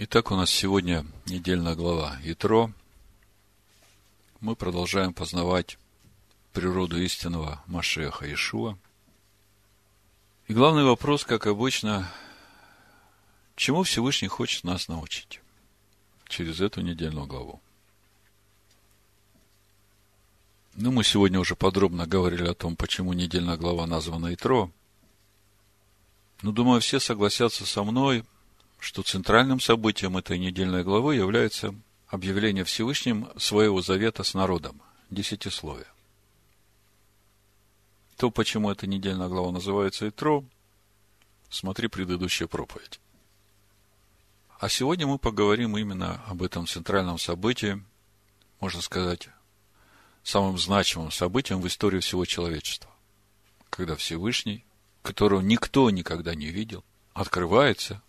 Итак, у нас сегодня недельная глава Итро. Мы продолжаем познавать природу истинного Машеха Ишуа. И главный вопрос, как обычно, чему Всевышний хочет нас научить через эту недельную главу. Ну, мы сегодня уже подробно говорили о том, почему недельная глава названа Итро. Но, думаю, все согласятся со мной, что центральным событием этой недельной главы является объявление Всевышним своего завета с народом, десятисловие. То, почему эта недельная глава называется Итро, смотри предыдущую проповедь. А сегодня мы поговорим именно об этом центральном событии, можно сказать, самым значимым событием в истории всего человечества. Когда Всевышний, которого никто никогда не видел, открывается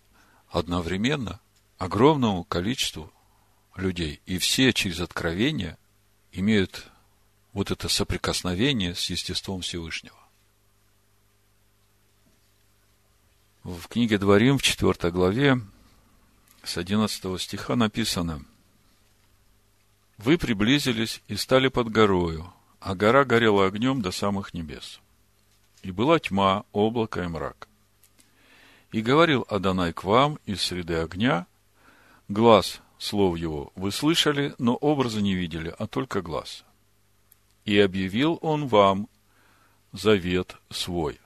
одновременно огромному количеству людей. И все через откровение имеют вот это соприкосновение с естеством Всевышнего. В книге Дворим, в 4 главе, с 11 стиха написано, «Вы приблизились и стали под горою, а гора горела огнем до самых небес. И была тьма, облако и мрак. И говорил Адонай к вам из среды огня, глаз слов его вы слышали, но образа не видели, а только глаз. И объявил он вам завет свой,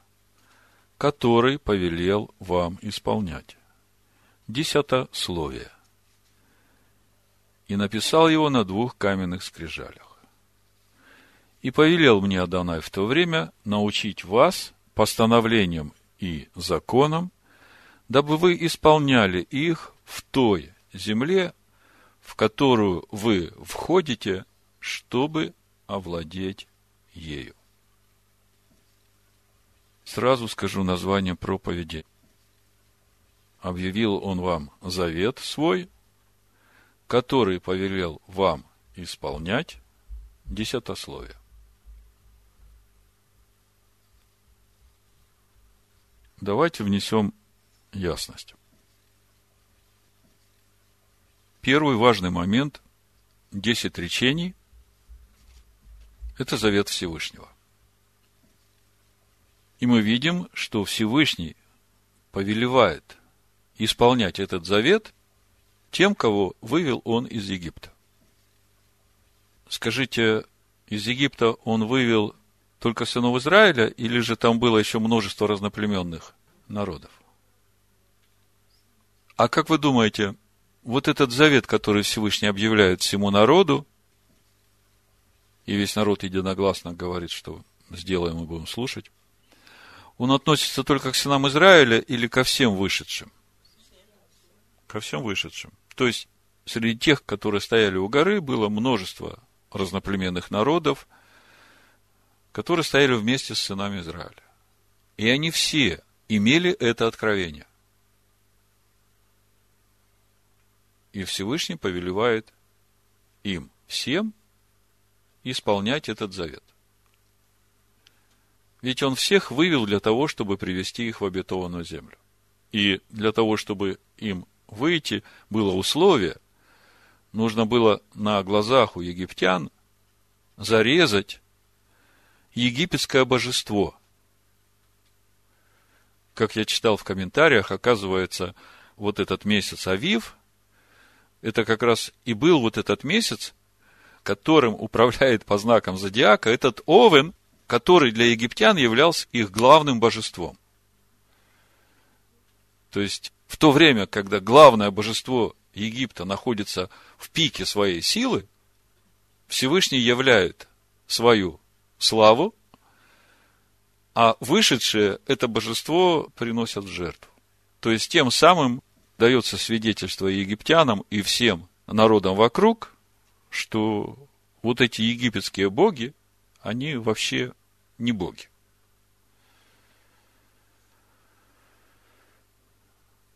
который повелел вам исполнять. Десятословие. И написал его на двух каменных скрижалях. И повелел мне Адонай в то время научить вас постановлениям и законам, дабы вы исполняли их в той земле, в которую вы входите, чтобы овладеть ею. Сразу скажу название проповеди. Объявил он вам завет свой, который повелел вам исполнять десятословие. Давайте внесем ясность. Первый важный момент – десять речений – это завет Всевышнего. И мы видим, что Всевышний повелевает исполнять этот завет тем, кого вывел он из Египта. Скажите, из Египта он вывел только сынов Израиля, или же там было еще множество разноплеменных народов? А как вы думаете, вот этот завет, который Всевышний объявляет всему народу, и весь народ единогласно говорит, что сделаем и будем слушать, он относится только к сынам Израиля или ко всем вышедшим? Ко всем вышедшим. То есть, среди тех, которые стояли у горы, было множество разноплеменных народов, которые стояли вместе с сынами Израиля. И они все имели это откровение. И Всевышний повелевает им всем исполнять этот завет. Ведь он всех вывел для того, чтобы привести их в обетованную землю. И для того, чтобы им выйти, было условие, нужно было на глазах у египтян зарезать египетское божество. Как я читал в комментариях, оказывается, вот этот месяц Авив, это как раз и был вот этот месяц, которым управляет по знакам зодиака этот Овен, который для египтян являлся их главным божеством. То есть, в то время, когда главное божество Египта находится в пике своей силы, Всевышний являет свою славу, а вышедшие это божество приносят в жертву. То есть, тем самым дается свидетельство египтянам и всем народам вокруг, что вот эти египетские боги, они вообще не боги.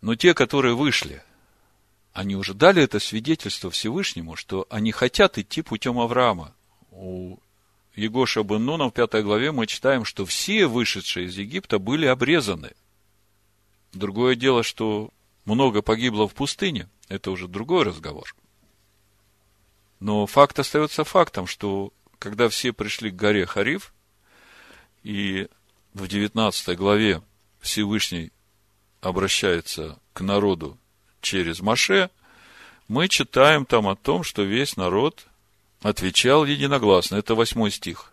Но те, которые вышли, они уже дали это свидетельство Всевышнему, что они хотят идти путем Авраама. У Егоша бен Нуна в пятой главе мы читаем, что все вышедшие из Египта были обрезаны. Другое дело, что много погибло в пустыне, это уже другой разговор. Но факт остается фактом, что когда все пришли к горе Хариф, и в 19 главе Всевышний обращается к народу через Маше, мы читаем там о том, что весь народ отвечал единогласно. Это восьмой стих.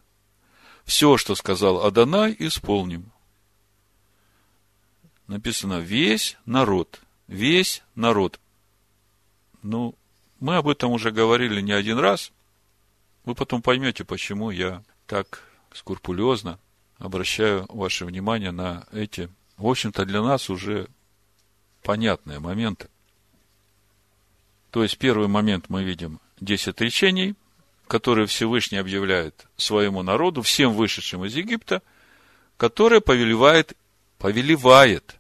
Все, что сказал Адонай, исполним. Написано весь народ. Весь народ. Ну, мы об этом уже говорили не один раз. Вы потом поймете, почему я так скрупулезно обращаю ваше внимание на эти, в общем-то, для нас уже понятные моменты. То есть, первый момент мы видим 10 речений, которые Всевышний объявляет своему народу, всем вышедшим из Египта, которые повелевает, повелевает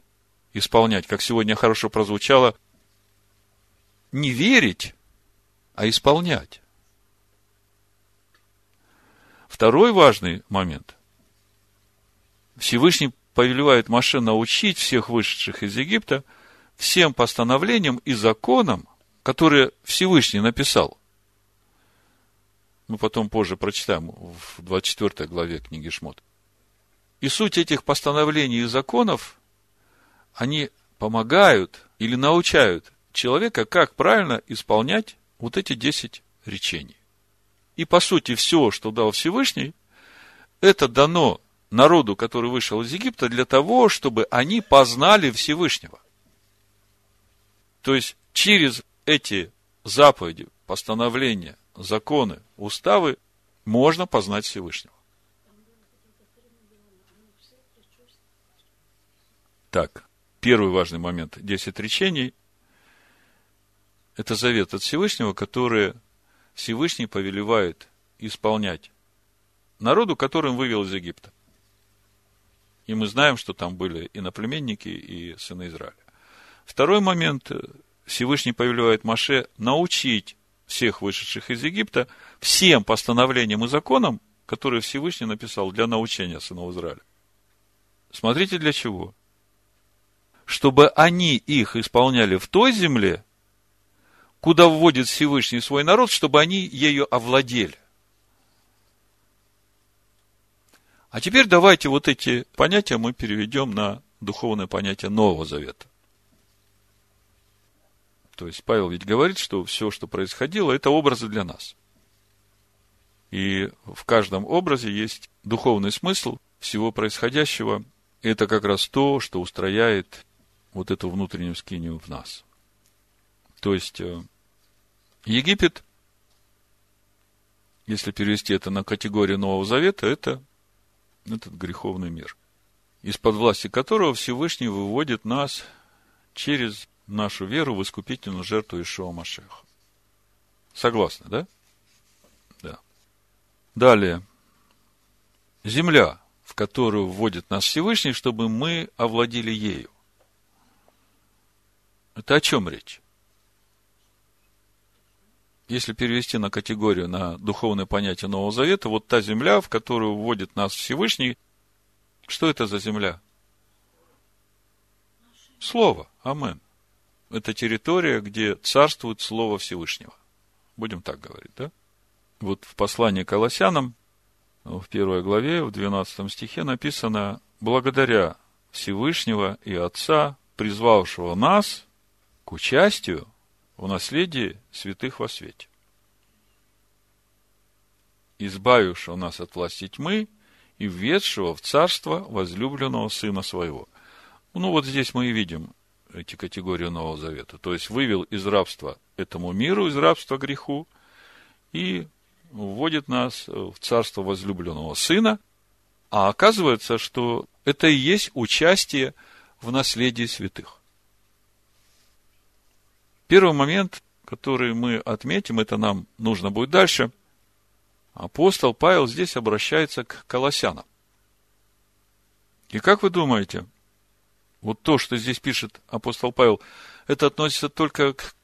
исполнять, как сегодня хорошо прозвучало, не верить, а исполнять. Второй важный момент. Всевышний повелевает Маше научить всех вышедших из Египта всем постановлениям и законам, которые Всевышний написал. Мы потом позже прочитаем в 24 главе книги Шмот. И суть этих постановлений и законов, они помогают или научают человека, как правильно исполнять вот эти 10 речений. И по сути все, что дал Всевышний, это дано народу, который вышел из Египта, для того, чтобы они познали Всевышнего. То есть, через эти заповеди, постановления, законы, уставы можно познать Всевышнего. Так, первый важный момент. Десять речений – это завет от Всевышнего, который Всевышний повелевает исполнять народу, которым вывел из Египта. И мы знаем, что там были и наплеменники, и сыны Израиля. Второй момент. Всевышний повелевает Маше научить всех вышедших из Египта всем постановлениям и законам, которые Всевышний написал для научения сынов Израиля. Смотрите для чего. Чтобы они их исполняли в той земле, куда вводит Всевышний свой народ, чтобы они ею овладели. А теперь давайте вот эти понятия мы переведем на духовное понятие Нового Завета. То есть Павел ведь говорит, что все, что происходило, это образы для нас. И в каждом образе есть духовный смысл всего происходящего. Это как раз то, что устрояет вот эту внутреннюю скинию в нас. То есть э, Египет, если перевести это на категорию Нового Завета, это этот греховный мир, из-под власти которого Всевышний выводит нас через нашу веру в искупительную жертву Ишуа Машеха. Согласны, да? Да. Далее. Земля, в которую вводит нас Всевышний, чтобы мы овладели ею. Это о чем речь? Если перевести на категорию, на духовное понятие Нового Завета, вот та земля, в которую вводит нас Всевышний, что это за земля? Слово. Амен. Это территория, где царствует Слово Всевышнего. Будем так говорить, да? Вот в послании к Колоссянам, в первой главе, в 12 стихе написано, благодаря Всевышнего и Отца, призвавшего нас к участию в наследии святых во свете. Избавившего нас от власти тьмы и введшего в царство возлюбленного Сына Своего. Ну, вот здесь мы и видим эти категории Нового Завета. То есть, вывел из рабства этому миру, из рабства греху, и вводит нас в царство возлюбленного Сына. А оказывается, что это и есть участие в наследии святых. Первый момент, который мы отметим, это нам нужно будет дальше. Апостол Павел здесь обращается к колоссянам. И как вы думаете, вот то, что здесь пишет апостол Павел, это относится только к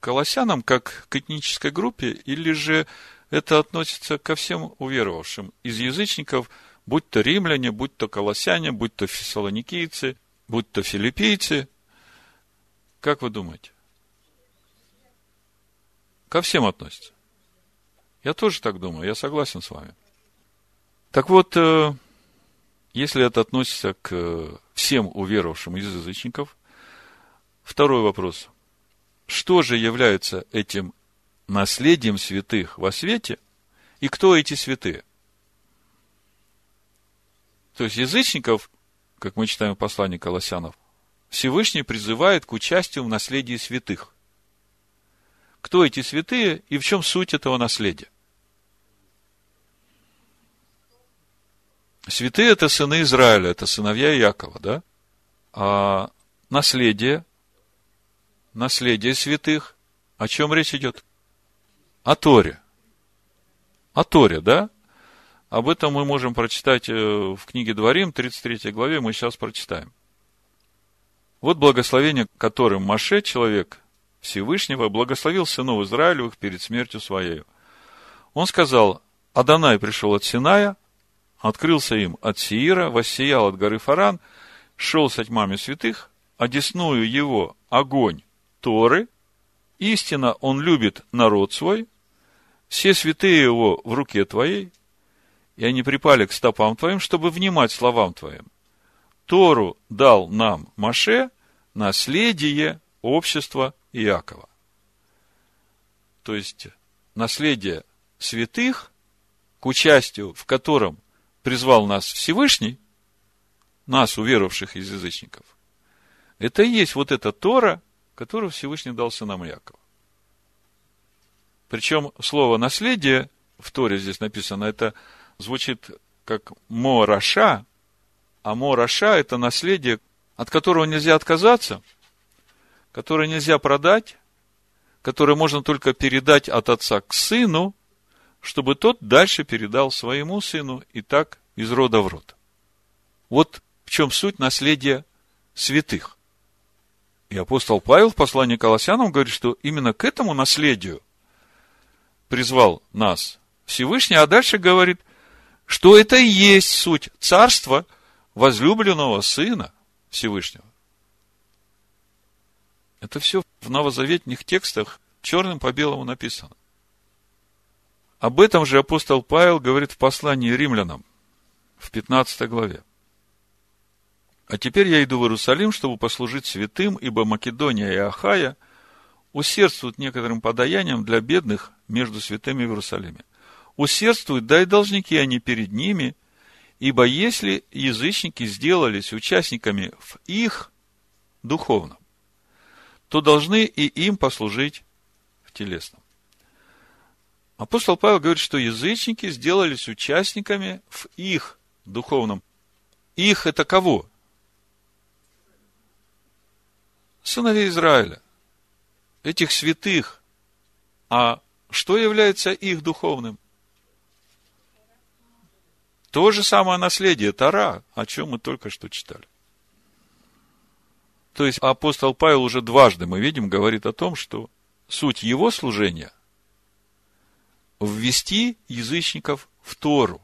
колоссянам, как к этнической группе, или же это относится ко всем уверовавшим из язычников, будь то римляне, будь то колоссяне, будь то фессалоникийцы, будь то филиппийцы. Как вы думаете? Ко всем относится. Я тоже так думаю, я согласен с вами. Так вот, э, если это относится к всем уверовавшим из язычников, второй вопрос. Что же является этим наследием святых во свете, и кто эти святые? То есть язычников, как мы читаем в послании Колоссянов, Всевышний призывает к участию в наследии святых. Кто эти святые и в чем суть этого наследия? Святые – это сыны Израиля, это сыновья Якова, да? А наследие, наследие святых, о чем речь идет? О Торе. О Торе, да? Об этом мы можем прочитать э, в книге Дворим, 33 главе, мы сейчас прочитаем. Вот благословение, которым Маше, человек Всевышнего, благословил сынов Израилевых перед смертью своей. Он сказал, Адонай пришел от Синая, открылся им от Сиира, воссиял от горы Фаран, шел со тьмами святых, одесную его огонь Торы, истинно он любит народ свой, все святые его в руке твоей, и они припали к стопам твоим, чтобы внимать словам твоим. Тору дал нам Маше наследие общества Иакова. То есть, наследие святых, к участию в котором призвал нас Всевышний, нас, уверовавших из язычников, это и есть вот эта Тора, которую Всевышний дал сынам Якова. Причем слово наследие в Торе здесь написано, это звучит как Мораша, а Мораша – это наследие, от которого нельзя отказаться, которое нельзя продать, которое можно только передать от отца к сыну, чтобы тот дальше передал своему сыну и так из рода в род. Вот в чем суть наследия святых. И апостол Павел в послании к Колоссянам говорит, что именно к этому наследию призвал нас Всевышний, а дальше говорит, что это и есть суть царства возлюбленного Сына Всевышнего. Это все в новозаветных текстах черным по белому написано. Об этом же апостол Павел говорит в послании римлянам в 15 главе. А теперь я иду в Иерусалим, чтобы послужить святым, ибо Македония и Ахая усердствуют некоторым подаянием для бедных между святыми в Иерусалиме – усердствуют, да и должники они перед ними, ибо если язычники сделались участниками в их духовном, то должны и им послужить в телесном. Апостол Павел говорит, что язычники сделались участниками в их духовном. Их это кого? Сыновей Израиля. Этих святых. А что является их духовным? То же самое наследие Тара, о чем мы только что читали. То есть апостол Павел уже дважды, мы видим, говорит о том, что суть его служения – ввести язычников в Тору.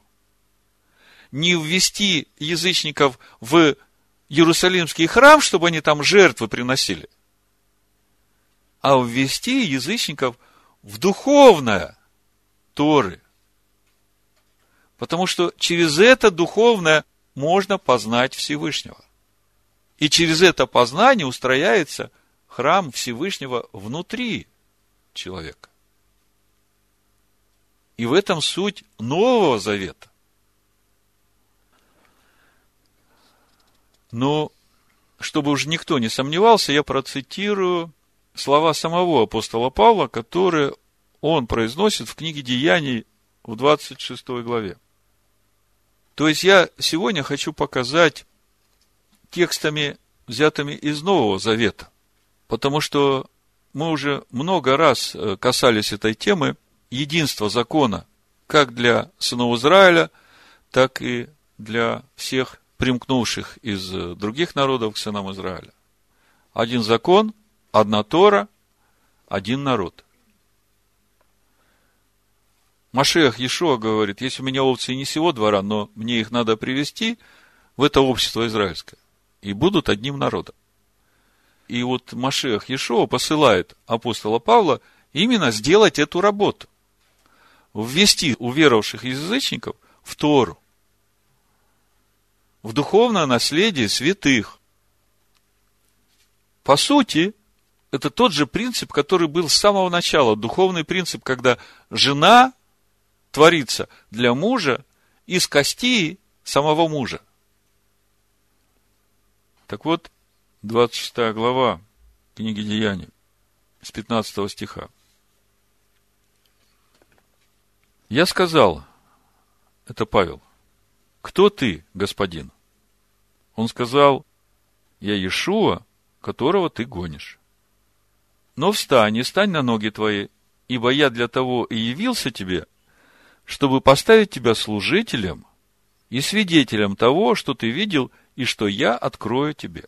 Не ввести язычников в Иерусалимский храм, чтобы они там жертвы приносили, а ввести язычников в духовное Торы. Потому что через это духовное можно познать Всевышнего. И через это познание устрояется храм Всевышнего внутри человека. И в этом суть Нового Завета. Но, чтобы уж никто не сомневался, я процитирую слова самого апостола Павла, которые он произносит в книге Деяний в 26 главе. То есть я сегодня хочу показать текстами, взятыми из Нового Завета, потому что мы уже много раз э, касались этой темы единства закона как для сынов Израиля, так и для всех примкнувших из э, других народов к сынам Израиля. Один закон, одна Тора, один народ. Машех Ешуа говорит, если у меня овцы не сего двора, но мне их надо привести в это общество израильское, и будут одним народом. И вот Машех Ешуа посылает апостола Павла именно сделать эту работу. Ввести уверовавших язычников в Тору. В духовное наследие святых. По сути, это тот же принцип, который был с самого начала. Духовный принцип, когда жена творится для мужа из кости самого мужа. Так вот, 26 глава книги Деяний, с 15 стиха. Я сказал, это Павел, кто ты, господин? Он сказал, я Иешуа, которого ты гонишь. Но встань и стань на ноги твои, ибо я для того и явился тебе, чтобы поставить тебя служителем и свидетелем того, что ты видел и что я открою тебе.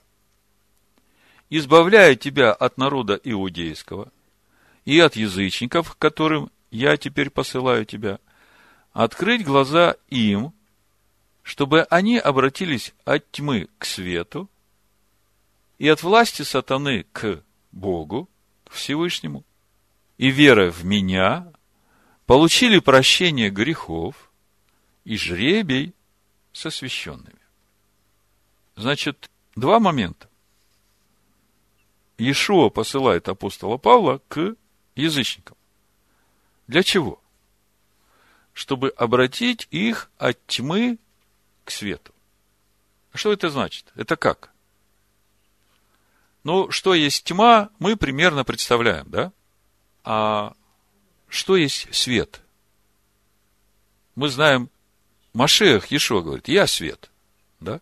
Избавляя тебя от народа иудейского и от язычников, которым я теперь посылаю тебя, открыть глаза им, чтобы они обратились от тьмы к свету и от власти сатаны к Богу, к Всевышнему, и верой в меня получили прощение грехов и жребий со священными. Значит, два момента. Иешуа посылает апостола Павла к язычникам. Для чего? Чтобы обратить их от тьмы к свету. А что это значит? Это как? Ну, что есть тьма, мы примерно представляем, да? А что есть свет? Мы знаем, Машех Ешо говорит, я свет, да?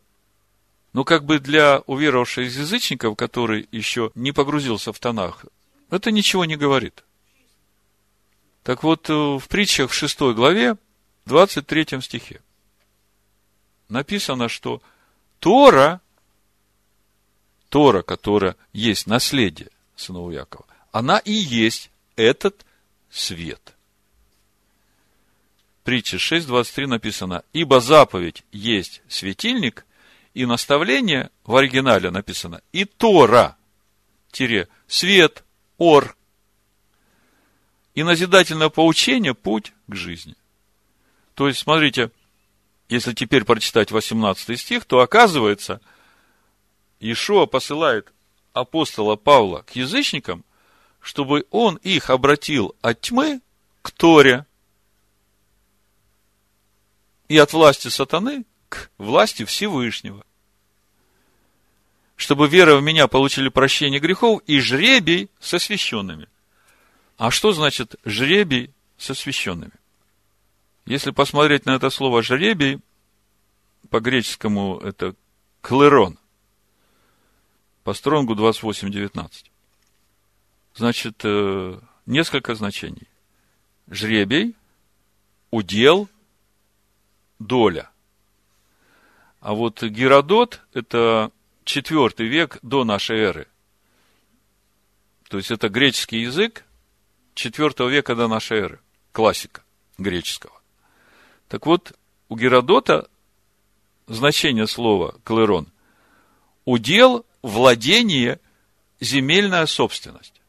Но как бы для уверовавших язычников, который еще не погрузился в тонах, это ничего не говорит. Так вот, э, в притчах в 6 главе, 23 стихе, написано, что Тора, Тора, которая есть наследие сынов Якова, она и есть этот свет. Притча 6.23 написано, ибо заповедь есть светильник, и наставление в оригинале написано, и Тора, тире, свет, ор, и назидательное поучение – путь к жизни. То есть, смотрите, если теперь прочитать 18 стих, то оказывается, Иешуа посылает апостола Павла к язычникам, чтобы он их обратил от тьмы к Торе и от власти сатаны власти Всевышнего. Чтобы вера в меня получили прощение грехов и жребий со священными. А что значит жребий со священными? Если посмотреть на это слово жребий, по-греческому это клерон, по стронгу 28.19. Значит, э, несколько значений. Жребий, удел, доля. А вот Геродот – это четвертый век до нашей эры. То есть, это греческий язык четвертого века до нашей эры. Классика греческого. Так вот, у Геродота значение слова «клерон» – удел, владение, земельная собственность.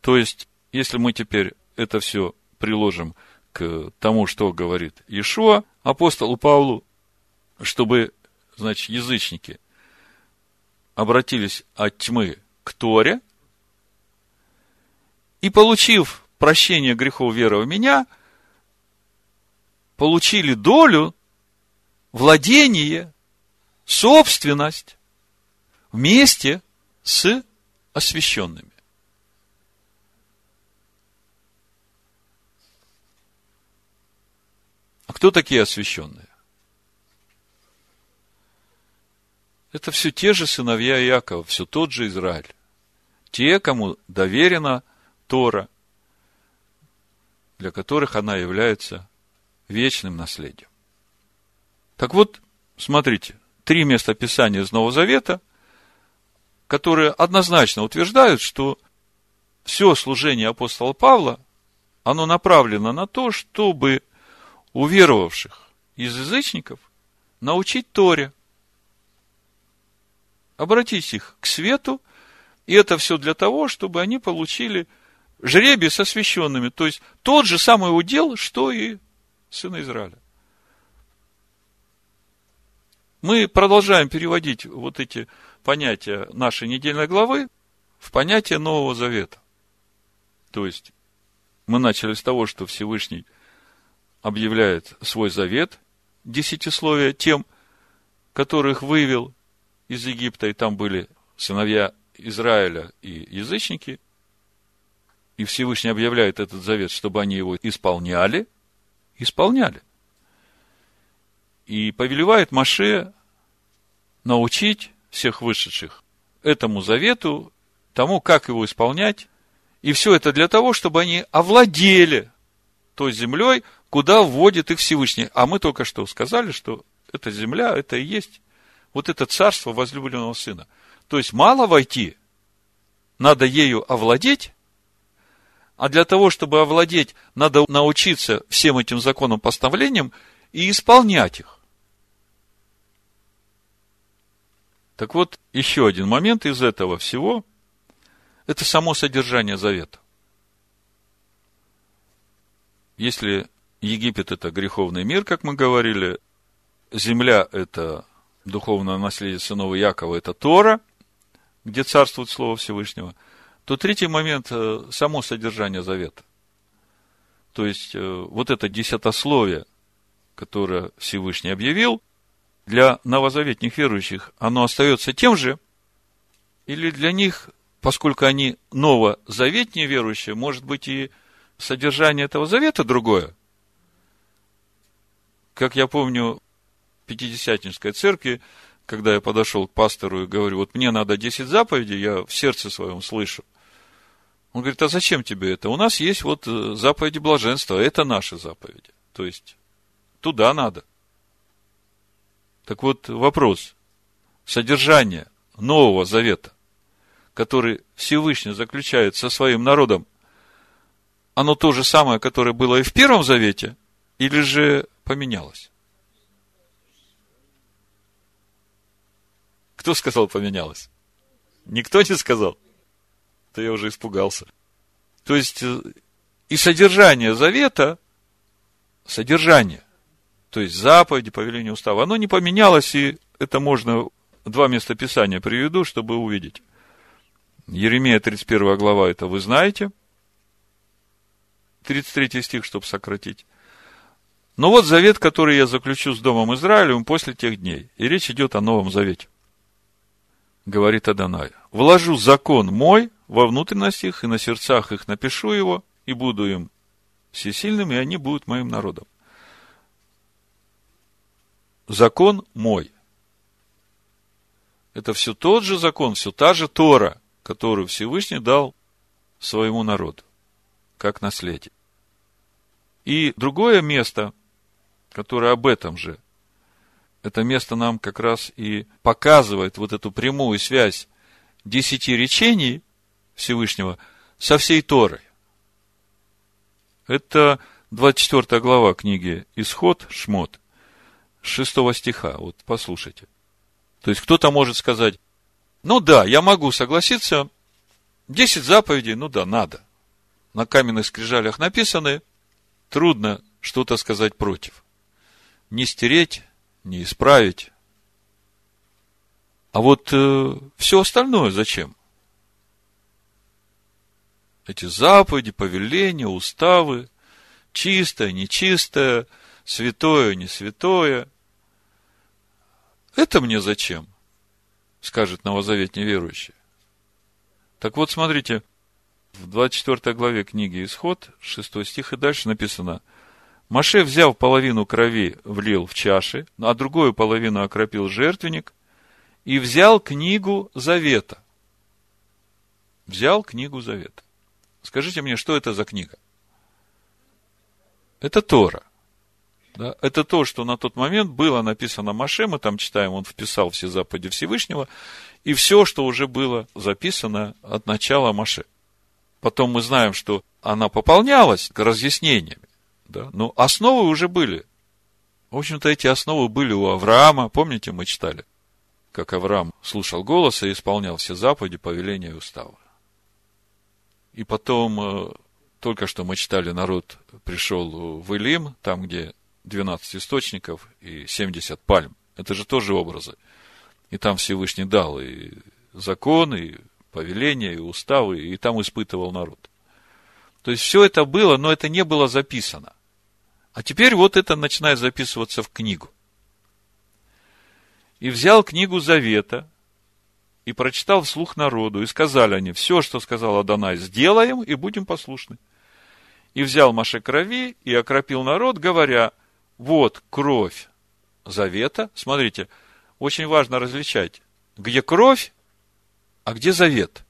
То есть, если мы теперь это все приложим к тому, что говорит Иешуа, апостолу Павлу, чтобы, значит, язычники обратились от тьмы к Торе, и, получив прощение грехов веры в меня, получили долю, владение, собственность вместе с освященными. Кто такие освященные? Это все те же сыновья Иакова, все тот же Израиль. Те, кому доверена Тора, для которых она является вечным наследием. Так вот, смотрите, три места Писания из Нового Завета, которые однозначно утверждают, что все служение апостола Павла, оно направлено на то, чтобы уверовавших из язычников научить Торе, обратить их к свету И это все для того, чтобы они получили жребий со священными. То есть, тот же самый удел, что и сына Израиля. Мы продолжаем переводить вот эти понятия нашей недельной главы в понятие Нового Завета. То есть, мы начали с того, что Всевышний объявляет свой завет, десятисловие, тем, которых вывел из Египта, и там были сыновья Израиля и язычники, и Всевышний объявляет этот завет, чтобы они его исполняли, исполняли. И повелевает Маше научить всех вышедших этому завету, тому, как его исполнять, и все это для того, чтобы они овладели той землей, куда вводит их Всевышний. А мы только что сказали, что эта земля, это и есть вот это царство возлюбленного сына. То есть мало войти, надо ею овладеть, а для того, чтобы овладеть, надо научиться всем этим законам, постановлениям и исполнять их. Так вот, еще один момент из этого всего это само содержание завета. Если Египет – это греховный мир, как мы говорили, земля – это духовное наследие сынова Якова, это Тора, где царствует Слово Всевышнего, то третий момент э, – само содержание завета. То есть, э, вот это десятословие, которое Всевышний объявил, для новозаветных верующих оно остается тем же, или для них поскольку они новозаветнее верующие, может быть и содержание этого завета другое. Как я помню, в Пятидесятнической церкви, когда я подошел к пастору и говорю, вот мне надо 10 заповедей, я в сердце своем слышу. Он говорит, а зачем тебе это? У нас есть вот э, заповеди блаженства, это наши заповеди. То есть, туда надо. Так вот, вопрос. Содержание Нового Завета который Всевышний заключает со своим народом, оно то же самое, которое было и в Первом Завете, или же поменялось? Кто сказал поменялось? Никто не сказал. То я уже испугался. То есть, э, и содержание завета, содержание, то есть заповеди, повеление устава, оно не поменялось, и это можно два места Писания приведу, чтобы увидеть. Еремея 31 глава, это вы знаете. 33 стих, чтобы сократить. Но вот завет, который я заключу с Домом Израилевым после тех дней. И речь идет о Новом Завете. Говорит Адонай. Вложу закон мой во внутренность их, и на сердцах их напишу его, и буду им всесильным, и они будут моим народом. Закон мой. Это все тот же закон, все та же Тора, которую Всевышний дал своему народу, как наследие. И другое место, которое об этом же, это место нам как раз и показывает вот эту прямую связь десяти речений Всевышнего со всей Торой. Это 24 глава книги Исход, Шмот, 6 стиха. Вот послушайте. То есть кто-то может сказать, ну да, я могу согласиться. Десять заповедей, ну да, надо. На каменных скрижалях написаны. Трудно что-то сказать против. Не стереть, не исправить. А вот э, все остальное зачем? Эти заповеди, повеления, уставы, чистое, нечистое, святое, не святое. Это мне зачем? скажет новозаветний верующий. Так вот, смотрите, в 24 главе книги Исход, 6 стих и дальше написано, Маше, взяв половину крови, влил в чаши, а другую половину окропил жертвенник и взял книгу Завета. Взял книгу Завета. Скажите мне, что это за книга? Это Тора. Да? Это то, что на тот момент было написано Маше, мы там читаем, он вписал все заповеди Всевышнего, и все, что уже было записано от начала Маше. Потом мы знаем, что она пополнялась разъяснениями, да? но основы уже были. В общем-то, эти основы были у Авраама, помните, мы читали? как Авраам слушал голоса и исполнял все заповеди, повеления и уставы. И потом, э, только что мы читали, народ пришел в Илим, там, где 12 источников и 70 пальм. Это же тоже образы. И там Всевышний дал и закон, и повеления, и уставы, и там испытывал народ. То есть все это было, но это не было записано. А теперь вот это начинает записываться в книгу. И взял книгу Завета, и прочитал вслух народу, и сказали они, все, что сказал Адонай, сделаем, и будем послушны. И взял Маше крови, и окропил народ, говоря, вот кровь завета. Смотрите, очень важно различать, где кровь, а где завет.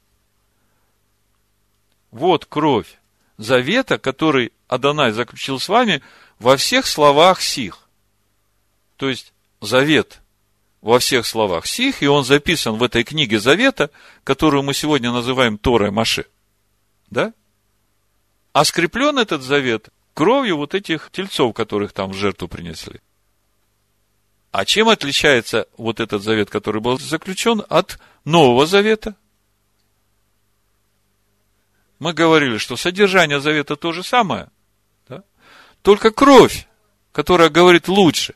Вот кровь завета, который Адонай заключил с вами во всех словах сих. То есть, завет во всех словах сих, и он записан в этой книге Завета, которую мы сегодня называем Торой Маше. Да? А скреплен этот завет кровью вот этих тельцов, которых там в жертву принесли. А чем отличается вот этот завет, который был заключен от Нового Завета? Мы говорили, что содержание завета то же самое? Только кровь, которая говорит лучше,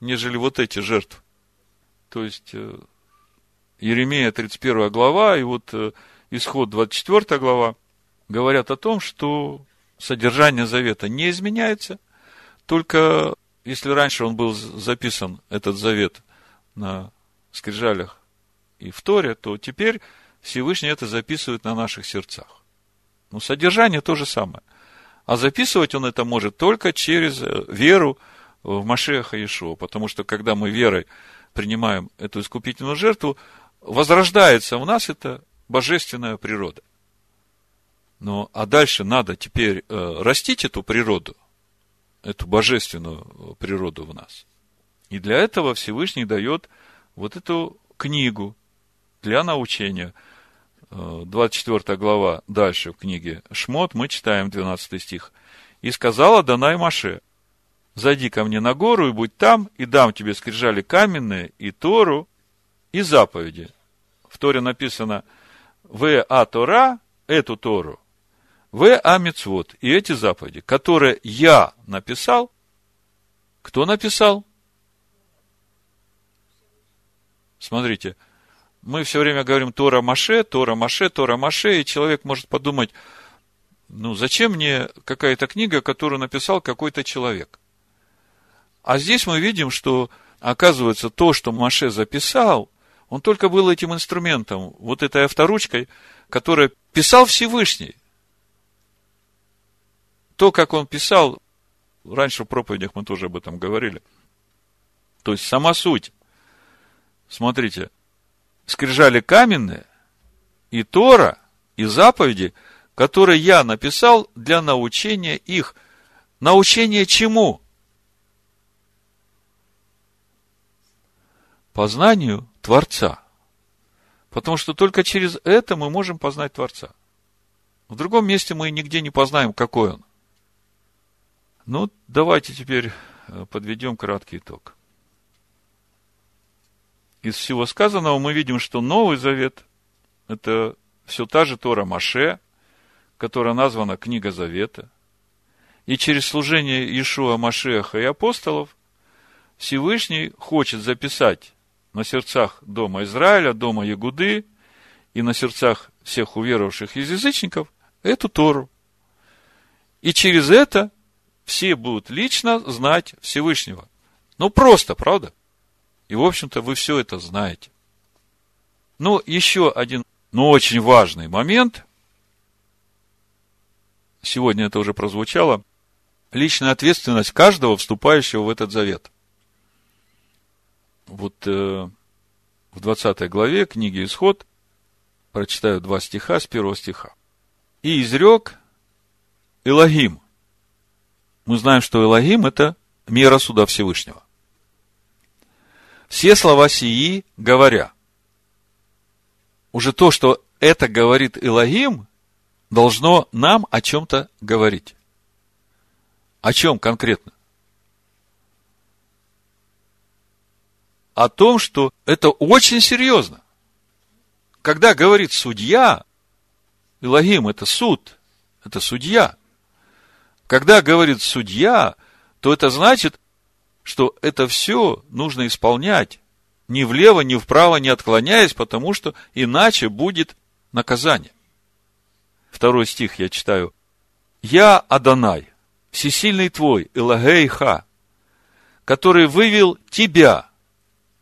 нежели вот эти жертвы. То есть, э, Еремея 31 глава и вот э, Исход 24 глава говорят о том, что содержание завета не изменяется, только если раньше он был записан, этот завет, на скрижалях и в Торе, то теперь Всевышний это записывает на наших сердцах. Но содержание то же самое. А записывать он это может только через э, веру в Машеха Иешуа, потому что когда мы верой принимаем эту искупительную жертву, возрождается у нас эта божественная природа. Ну, а дальше надо теперь э, растить эту природу, эту божественную природу в нас. И для этого Всевышний дает вот эту книгу для научения. 24 э, глава дальше в книге Шмот мы читаем 12 стих. «И сказала Данай Маше, зайди ко мне на гору и будь там, и дам тебе скрижали каменные, и Тору, и заповеди. В Торе написано В А Тора, эту Тору, В А Мицвод, и эти заповеди, которые я написал. Кто написал? Смотрите, мы все время говорим Тора Маше, Тора Маше, Тора Маше, и человек может подумать, ну, зачем мне какая-то книга, которую написал какой-то человек? А здесь мы видим, что, оказывается, то, что Маше записал, он только был этим инструментом, вот этой авторучкой, которая писал Всевышний. То, как он писал, раньше в проповедях мы тоже об этом говорили. То есть, сама суть. Смотрите, скрижали каменные, и Тора, и заповеди, которые я написал для научения их. Научение чему? познанию Творца. Потому что только через это мы можем познать Творца. В другом месте мы нигде не познаем, какой он. Ну, давайте теперь э, подведем краткий итог. Из всего сказанного мы видим, что Новый Завет – это все та же Тора Маше, которая названа Книга Завета. И через служение Иешуа Машеха и апостолов Всевышний хочет записать на сердцах дома Израиля, дома Ягуды и на сердцах всех уверовавших из язычников эту Тору. И через это все будут лично знать Всевышнего. Ну, просто, правда? И, в общем-то, вы все это знаете. Ну, еще один, но очень важный момент. Сегодня это уже прозвучало. Личная ответственность каждого, вступающего в этот завет вот э, в 20 главе книги Исход прочитаю два стиха с первого стиха. «И изрек Элогим». Мы знаем, что Элогим – это мера суда Всевышнего. Все слова сии говоря. Уже то, что это говорит Элогим, должно нам о чем-то говорить. О чем конкретно? о том, что это очень серьезно. Когда говорит судья, Илогим – это суд, это судья. Когда говорит судья, то это значит, что это все нужно исполнять, ни влево, ни вправо не отклоняясь, потому что иначе будет наказание. Второй стих я читаю. «Я Адонай, всесильный твой, Илагейха, который вывел тебя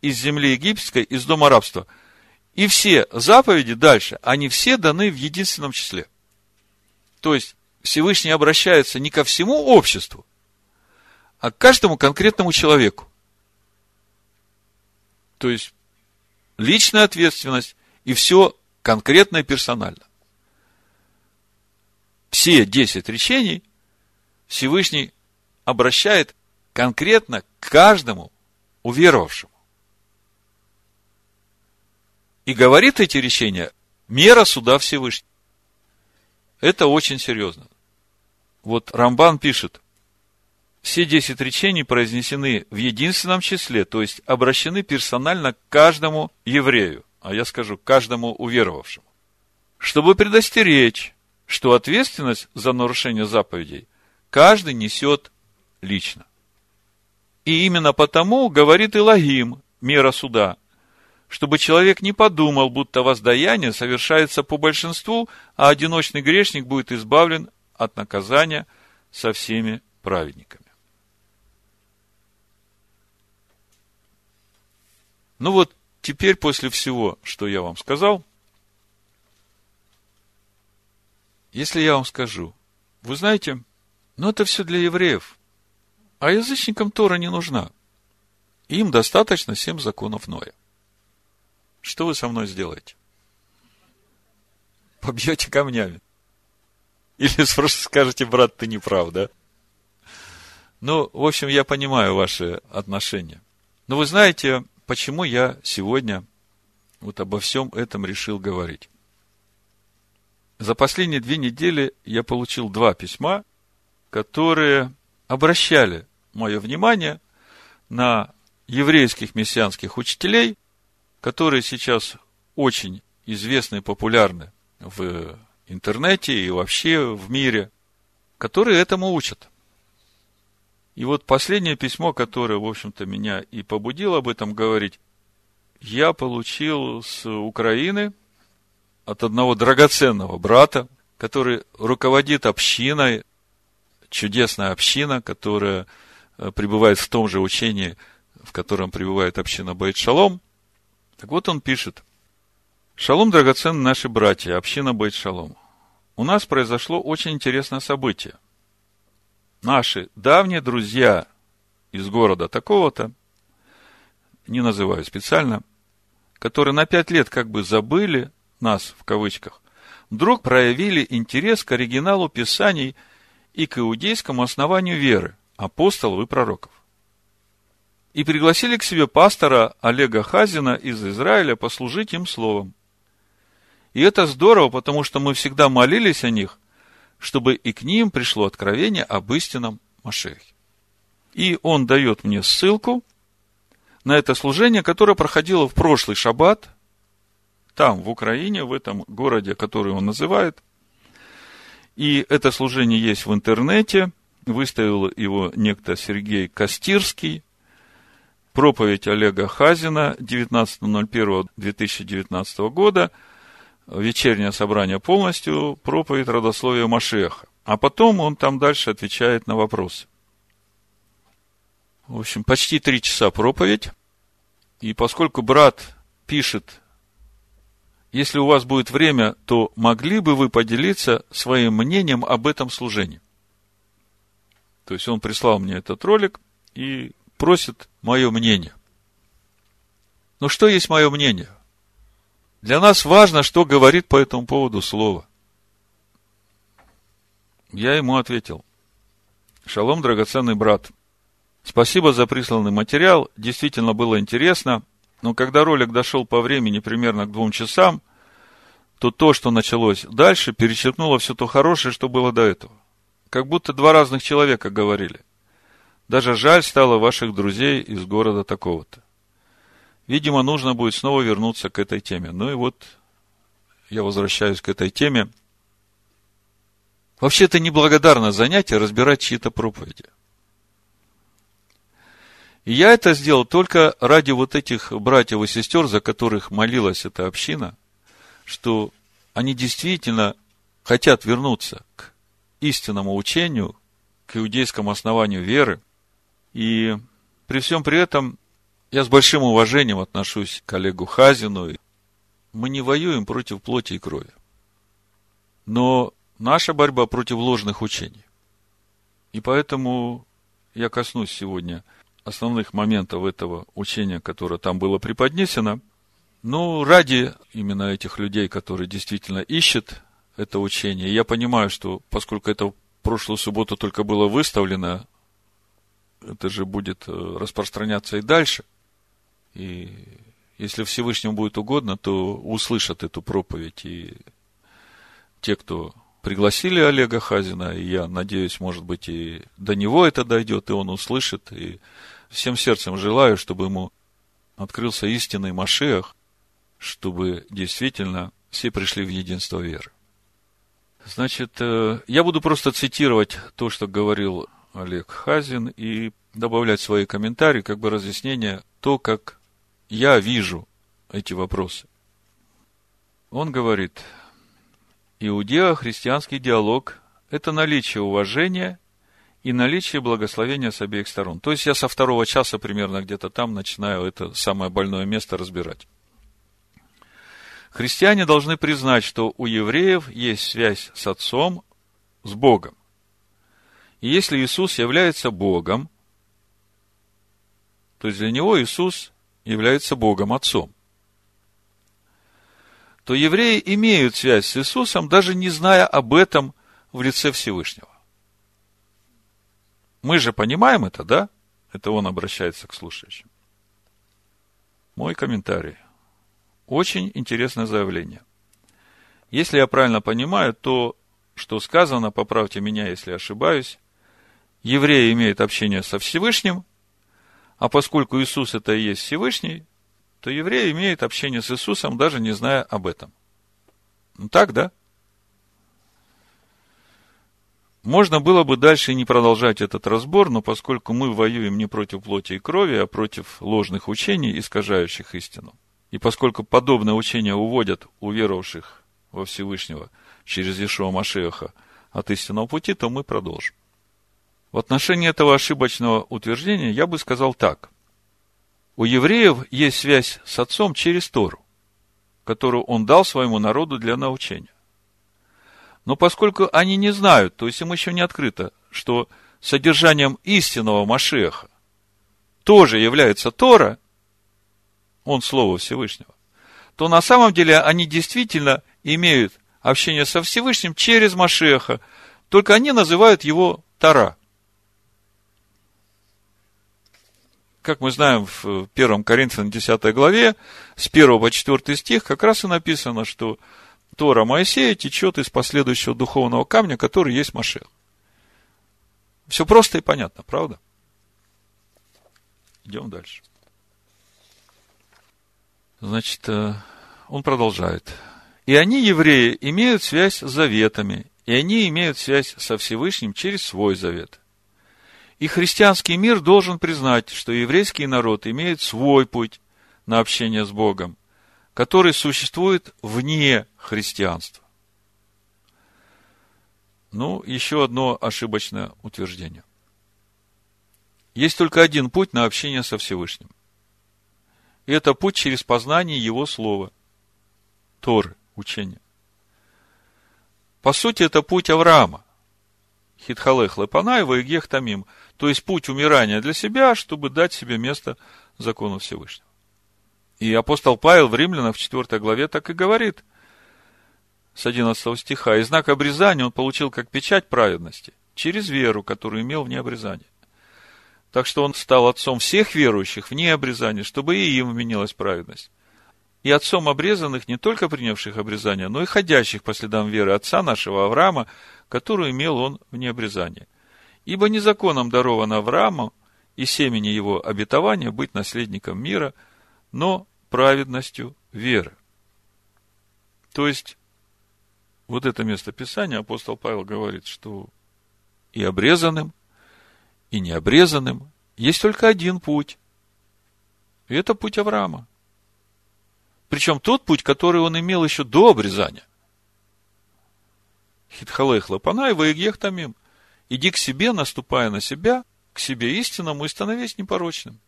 из земли египетской, из дома рабства. И все заповеди дальше, они все даны в единственном числе. То есть, Всевышний обращается не ко всему обществу, а к каждому конкретному человеку. То есть, личная ответственность и все конкретно и персонально. Все десять речений Всевышний обращает конкретно к каждому уверовавшему. И говорит эти решения мера суда Всевышнего. Это очень серьезно. Вот Рамбан пишет, все десять речений произнесены в единственном числе, то есть обращены персонально к каждому еврею, а я скажу, каждому уверовавшему, чтобы предостеречь, что ответственность за нарушение заповедей каждый несет лично. И именно потому говорит Илогим, мера суда, чтобы человек не подумал, будто воздаяние совершается по большинству, а одиночный грешник будет избавлен от наказания со всеми праведниками. Ну вот, теперь после всего, что я вам сказал, если я вам скажу, вы знаете, ну это все для евреев, а язычникам Тора не нужна. Им достаточно семь законов Ноя. Что вы со мной сделаете? Побьете камнями. Или просто скажете, брат, ты не прав, да? Ну, в общем, я понимаю ваши отношения. Но вы знаете, почему я сегодня вот обо всем этом решил говорить. За последние две недели я получил два письма, которые обращали мое внимание на еврейских мессианских учителей, которые сейчас очень известны и популярны в интернете и вообще в мире, которые этому учат. И вот последнее письмо, которое, в общем-то, меня и побудило об этом говорить, я получил с Украины от одного драгоценного брата, который руководит общиной, чудесная община, которая э, пребывает в том же учении, в котором пребывает община Байт Шалом. Так вот он пишет. Шалом, драгоценные наши братья, община Байт Шалом. У нас произошло очень интересное событие – наши давние друзья из города такого-то, не называю специально, которые на пять лет как бы забыли нас, в кавычках, вдруг проявили интерес к оригиналу Писаний и к иудейскому основанию веры, апостолов и пророков. И пригласили к себе пастора Олега Хазина из Израиля послужить им словом. И это здорово, потому что мы всегда молились о них, чтобы и к ним пришло откровение об истинном Машехе. И он дает мне ссылку на это служение, которое проходило в прошлый шаббат, там, в Украине, в этом городе, который он называет. И это служение есть в интернете. Выставил его некто Сергей Костирский. Проповедь Олега Хазина 19.01.2019 года – вечернее собрание полностью, проповедь родословия Машеха. А потом он там дальше отвечает на вопросы. В общем, почти три часа проповедь. И поскольку брат пишет, если у вас будет время, то могли бы вы поделиться своим мнением об этом служении. То есть он прислал мне этот ролик и просит мое мнение. Но что есть мое мнение? Для нас важно, что говорит по этому поводу слово. Я ему ответил. Шалом, драгоценный брат. Спасибо за присланный материал. Действительно было интересно. Но когда ролик дошел по времени примерно к двум часам, то то, что началось дальше, перечеркнуло все то хорошее, что было до этого. Как будто два разных человека говорили. Даже жаль стало ваших друзей из города такого-то. Видимо, нужно будет снова вернуться к этой теме. Ну и вот я возвращаюсь к этой теме. Вообще это неблагодарное занятие разбирать чьи-то проповеди. И я это сделал только ради вот этих братьев и сестер, за которых молилась эта община, что они действительно хотят вернуться к истинному учению, к иудейскому основанию веры. И при всем при этом я с большим уважением отношусь к Олегу Хазину. Мы не воюем против плоти и крови. Но наша борьба против ложных учений. И поэтому я коснусь сегодня основных моментов этого учения, которое там было преподнесено. Ну, ради именно этих людей, которые действительно ищут это учение. Я понимаю, что поскольку это в прошлую субботу только было выставлено, это же будет э, распространяться и дальше. И если Всевышнему будет угодно, то услышат эту проповедь и те, кто пригласили Олега Хазина, и я надеюсь, может быть, и до него это дойдет, и он услышит, и всем сердцем желаю, чтобы ему открылся истинный Машех, чтобы действительно все пришли в единство веры. Значит, э, я буду просто цитировать то, что говорил Олег Хазин, и добавлять свои комментарии, как бы разъяснение, то, как я вижу эти вопросы. Он говорит, иудео-христианский диалог – это наличие уважения и наличие благословения с обеих сторон. То есть я со второго часа примерно где-то там начинаю это самое больное место разбирать. Христиане должны признать, что у евреев есть связь с Отцом, с Богом. И если Иисус является Богом, то есть для него Иисус является Богом Отцом, то евреи имеют связь с Иисусом, даже не зная об этом в лице Всевышнего. Мы же понимаем это, да? Это он обращается к слушающим. Мой комментарий – очень интересное заявление. Если я правильно понимаю, то, что сказано, поправьте меня, если ошибаюсь, евреи имеют общение со Всевышним, а поскольку Иисус это и есть Всевышний, то евреи имеют общение с Иисусом, даже не зная об этом. Ну так, да? Можно было бы дальше не продолжать этот разбор, но поскольку мы воюем не против плоти и крови, а против ложных учений, искажающих истину – и поскольку подобное учение уводят уверовавших во Всевышнего через Ишуа Машеха от истинного пути, то мы продолжим. В отношении этого ошибочного утверждения я бы сказал так. У евреев есть связь с отцом через Тору, которую он дал своему народу для научения. Но поскольку они не знают, то есть им еще не открыто, что содержанием истинного Машеха тоже является Тора – он Слово Всевышнего, то на самом деле они действительно имеют общение со Всевышним через Машеха, только они называют его Тара. Как мы знаем, в 1 Коринфянам 10 главе, с 1 по 4 стих, как раз и написано, что Тора Моисея течет из последующего духовного камня, который есть Машех. Все просто и понятно, правда? Идем дальше. Значит, э, он продолжает. И они, евреи, имеют связь с заветами, и они имеют связь со Всевышним через свой завет. И христианский мир должен признать, что еврейский народ имеет свой путь на общение с Богом, который существует вне христианства. Ну, еще одно ошибочное утверждение. Есть только один путь на общение со Всевышним. И это путь через познание Его Слова. Торы, учения. По сути, это путь Авраама. Хитхалех Лепанаева и Гех Тамим. То есть, путь умирания для себя, чтобы дать себе место закону Всевышнего. И апостол Павел в Римлянах в 4 главе так и говорит, с 11 стиха, «И знак обрезания он получил как печать праведности, через веру, которую имел вне обрезания. Так что он стал отцом всех верующих вне обрезания, чтобы и им вменилась праведность. И отцом обрезанных, не только принявших обрезание, но и ходящих по следам веры отца нашего Авраама, которую имел он вне обрезания. Ибо незаконом даровано Аврааму и семени его обетования быть наследником мира, но праведностью веры. То есть, вот это место Писания апостол Павел говорит, что и обрезанным, и необрезанным есть только один путь. И это путь Авраама. Причем тот путь, который он имел еще до обрезания. Хитхалех лапана и воегех тамим. Иди к себе, наступая на себя, к себе истинному и становись непорочным.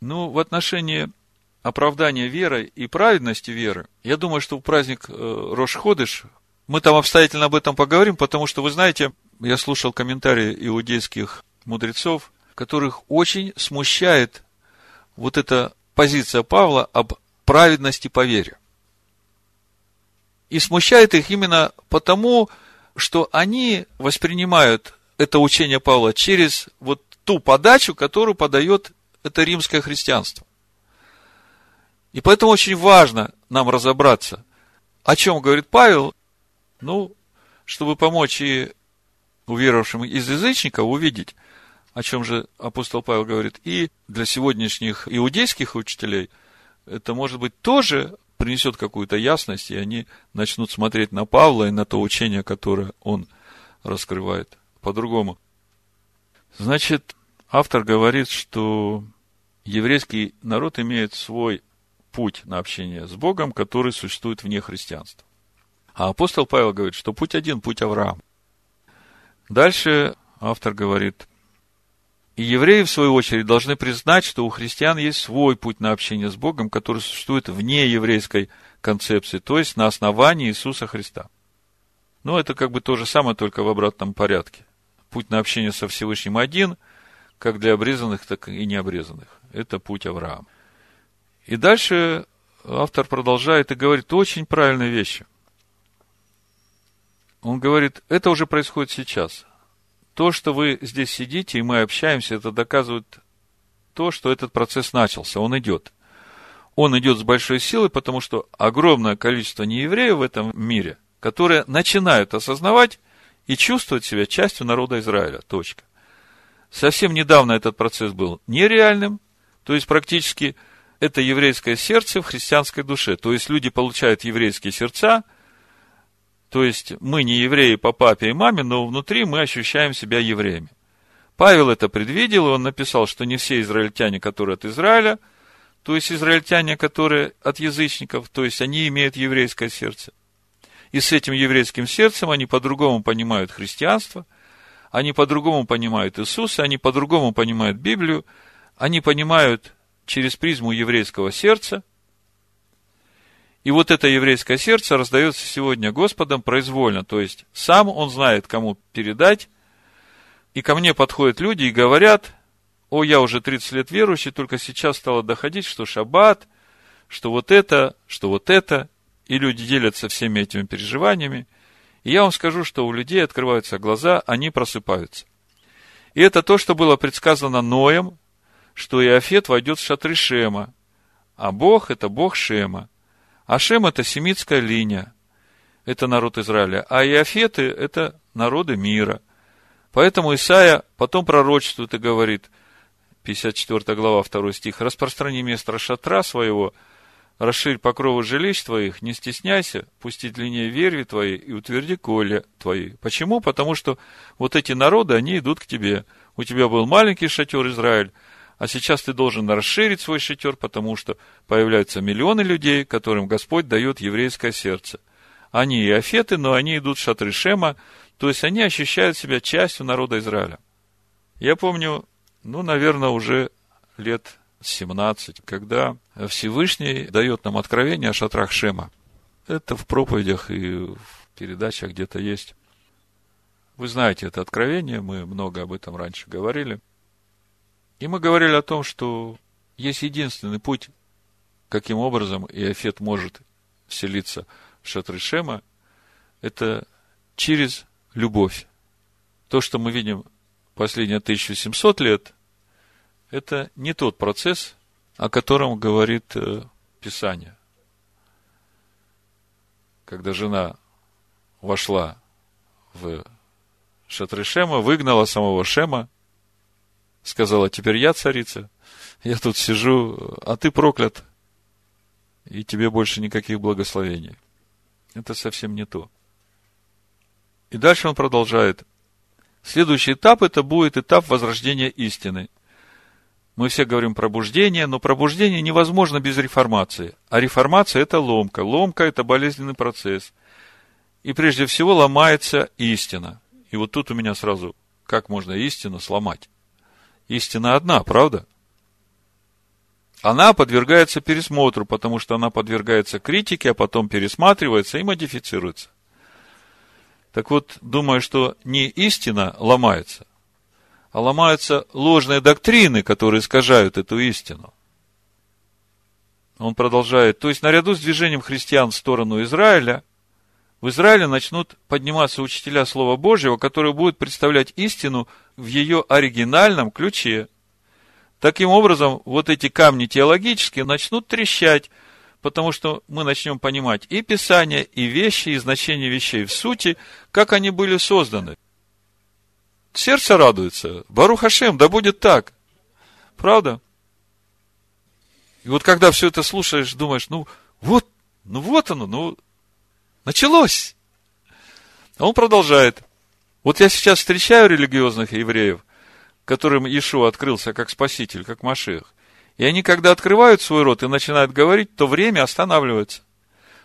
Ну, в отношении оправдания веры и праведности веры, я думаю, что в праздник э, Рошходыш мы там обстоятельно об этом поговорим, потому что, вы знаете, я слушал комментарии иудейских мудрецов, которых очень смущает вот эта позиция Павла об праведности по вере. И смущает их именно потому, что они воспринимают это учение Павла через вот ту подачу, которую подает это римское христианство. И поэтому очень важно нам разобраться, о чем говорит Павел, ну, чтобы помочь и уверовавшим из язычников увидеть, о чем же апостол Павел говорит, и для сегодняшних иудейских учителей это, может быть, тоже принесет какую-то ясность, и они начнут смотреть на Павла и на то учение, которое он раскрывает по-другому. Значит, автор говорит, что еврейский народ имеет свой путь на общение с Богом, который существует вне христианства. А апостол Павел говорит, что путь один, путь Авраама. Дальше автор говорит, и евреи, в свою очередь, должны признать, что у христиан есть свой путь на общение с Богом, который существует вне еврейской концепции, то есть на основании Иисуса Христа. Но это как бы то же самое, только в обратном порядке. Путь на общение со Всевышним один, как для обрезанных, так и необрезанных. Это путь Авраама. И дальше автор продолжает и говорит очень правильные вещи. Он говорит, это уже происходит сейчас. То, что вы здесь сидите, и мы общаемся, это доказывает то, что этот процесс начался, он идет. Он идет с большой силой, потому что огромное количество неевреев в этом мире, которые начинают осознавать и чувствовать себя частью народа Израиля. Точка. Совсем недавно этот процесс был нереальным, то есть практически это еврейское сердце в христианской душе. То есть люди получают еврейские сердца, то есть мы не евреи по папе и маме, но внутри мы ощущаем себя евреями. Павел это предвидел, и он написал, что не все израильтяне, которые от Израиля, то есть израильтяне, которые от язычников, то есть они имеют еврейское сердце. И с этим еврейским сердцем они по-другому понимают христианство, они по-другому понимают Иисуса, они по-другому понимают Библию, они понимают через призму еврейского сердца – и вот это еврейское сердце раздается сегодня Господом произвольно. То есть, сам он знает, кому передать. И ко мне подходят люди и говорят, о, я уже 30 лет верующий, только сейчас стало доходить, что шаббат, что вот это, что вот это. И люди делятся всеми этими переживаниями. И я вам скажу, что у людей открываются глаза, они просыпаются. И это то, что было предсказано Ноем, что Иофет войдет в шатры Шема, а Бог – это Бог Шема. Ашем – это семитская линия, это народ Израиля, а Иофеты – это народы мира. Поэтому Исаия потом пророчествует и говорит, 54 глава, 2 стих, «Распространи место шатра своего, расширь покровы жилищ твоих, не стесняйся, пусти длиннее верви твои и утверди коля твои». Почему? Потому что вот эти народы, они идут к тебе. У тебя был маленький шатер Израиль, а сейчас ты должен расширить свой шатер, потому что появляются миллионы людей, которым Господь дает еврейское сердце. Они и афеты, но они идут в то есть они ощущают себя частью народа Израиля. Я помню, ну, наверное, уже лет 17, когда Всевышний дает нам откровение о шатрах Шема. Это в проповедях и в передачах где-то есть. Вы знаете это откровение, мы много об этом раньше говорили – и мы говорили о том, что есть единственный путь, каким образом Иофет может вселиться в Шатришема, это через любовь. То, что мы видим последние 1700 лет, это не тот процесс, о котором говорит э, Писание. Когда жена вошла в Шатришема, выгнала самого Шема, сказала, теперь я царица, я тут сижу, а ты проклят, и тебе больше никаких благословений. Это совсем не то. И дальше он продолжает. Следующий этап это будет этап возрождения истины. Мы все говорим пробуждение, но пробуждение невозможно без реформации. А реформация это ломка. Ломка это болезненный процесс. И прежде всего ломается истина. И вот тут у меня сразу, как можно истину сломать? Истина одна, правда? Она подвергается пересмотру, потому что она подвергается критике, а потом пересматривается и модифицируется. Так вот, думаю, что не истина ломается, а ломаются ложные доктрины, которые искажают эту истину. Он продолжает, то есть наряду с движением христиан в сторону Израиля, в Израиле начнут подниматься учителя Слова Божьего, которые будут представлять истину в ее оригинальном ключе. Таким образом, вот эти камни теологические начнут трещать, потому что мы начнем понимать и Писание, и вещи, и значение вещей в сути, как они были созданы. Сердце радуется. Бару Хашем, да будет так. Правда? И вот когда все это слушаешь, думаешь, ну вот, ну вот оно, ну началось. А он продолжает. Вот я сейчас встречаю религиозных евреев, которым Ишуа открылся как спаситель, как Машех. И они, когда открывают свой рот и начинают говорить, то время останавливается.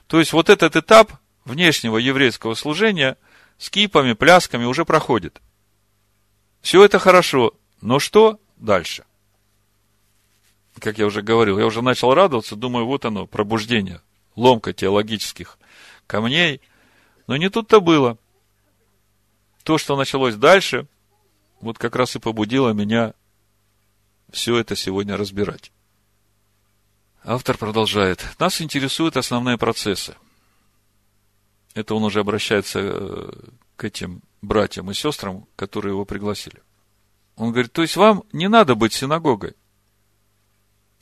То есть, вот этот этап внешнего еврейского служения с кипами, плясками уже проходит. Все это хорошо, но что дальше? Как я уже говорил, я уже начал радоваться, думаю, вот оно, пробуждение, ломка теологических камней. Но не тут-то было. То, что началось дальше, вот как раз и побудило меня все это сегодня разбирать. Автор продолжает. Нас интересуют основные процессы. Это он уже обращается э, к этим братьям и сестрам, которые его пригласили. Он говорит, то есть вам не надо быть синагогой.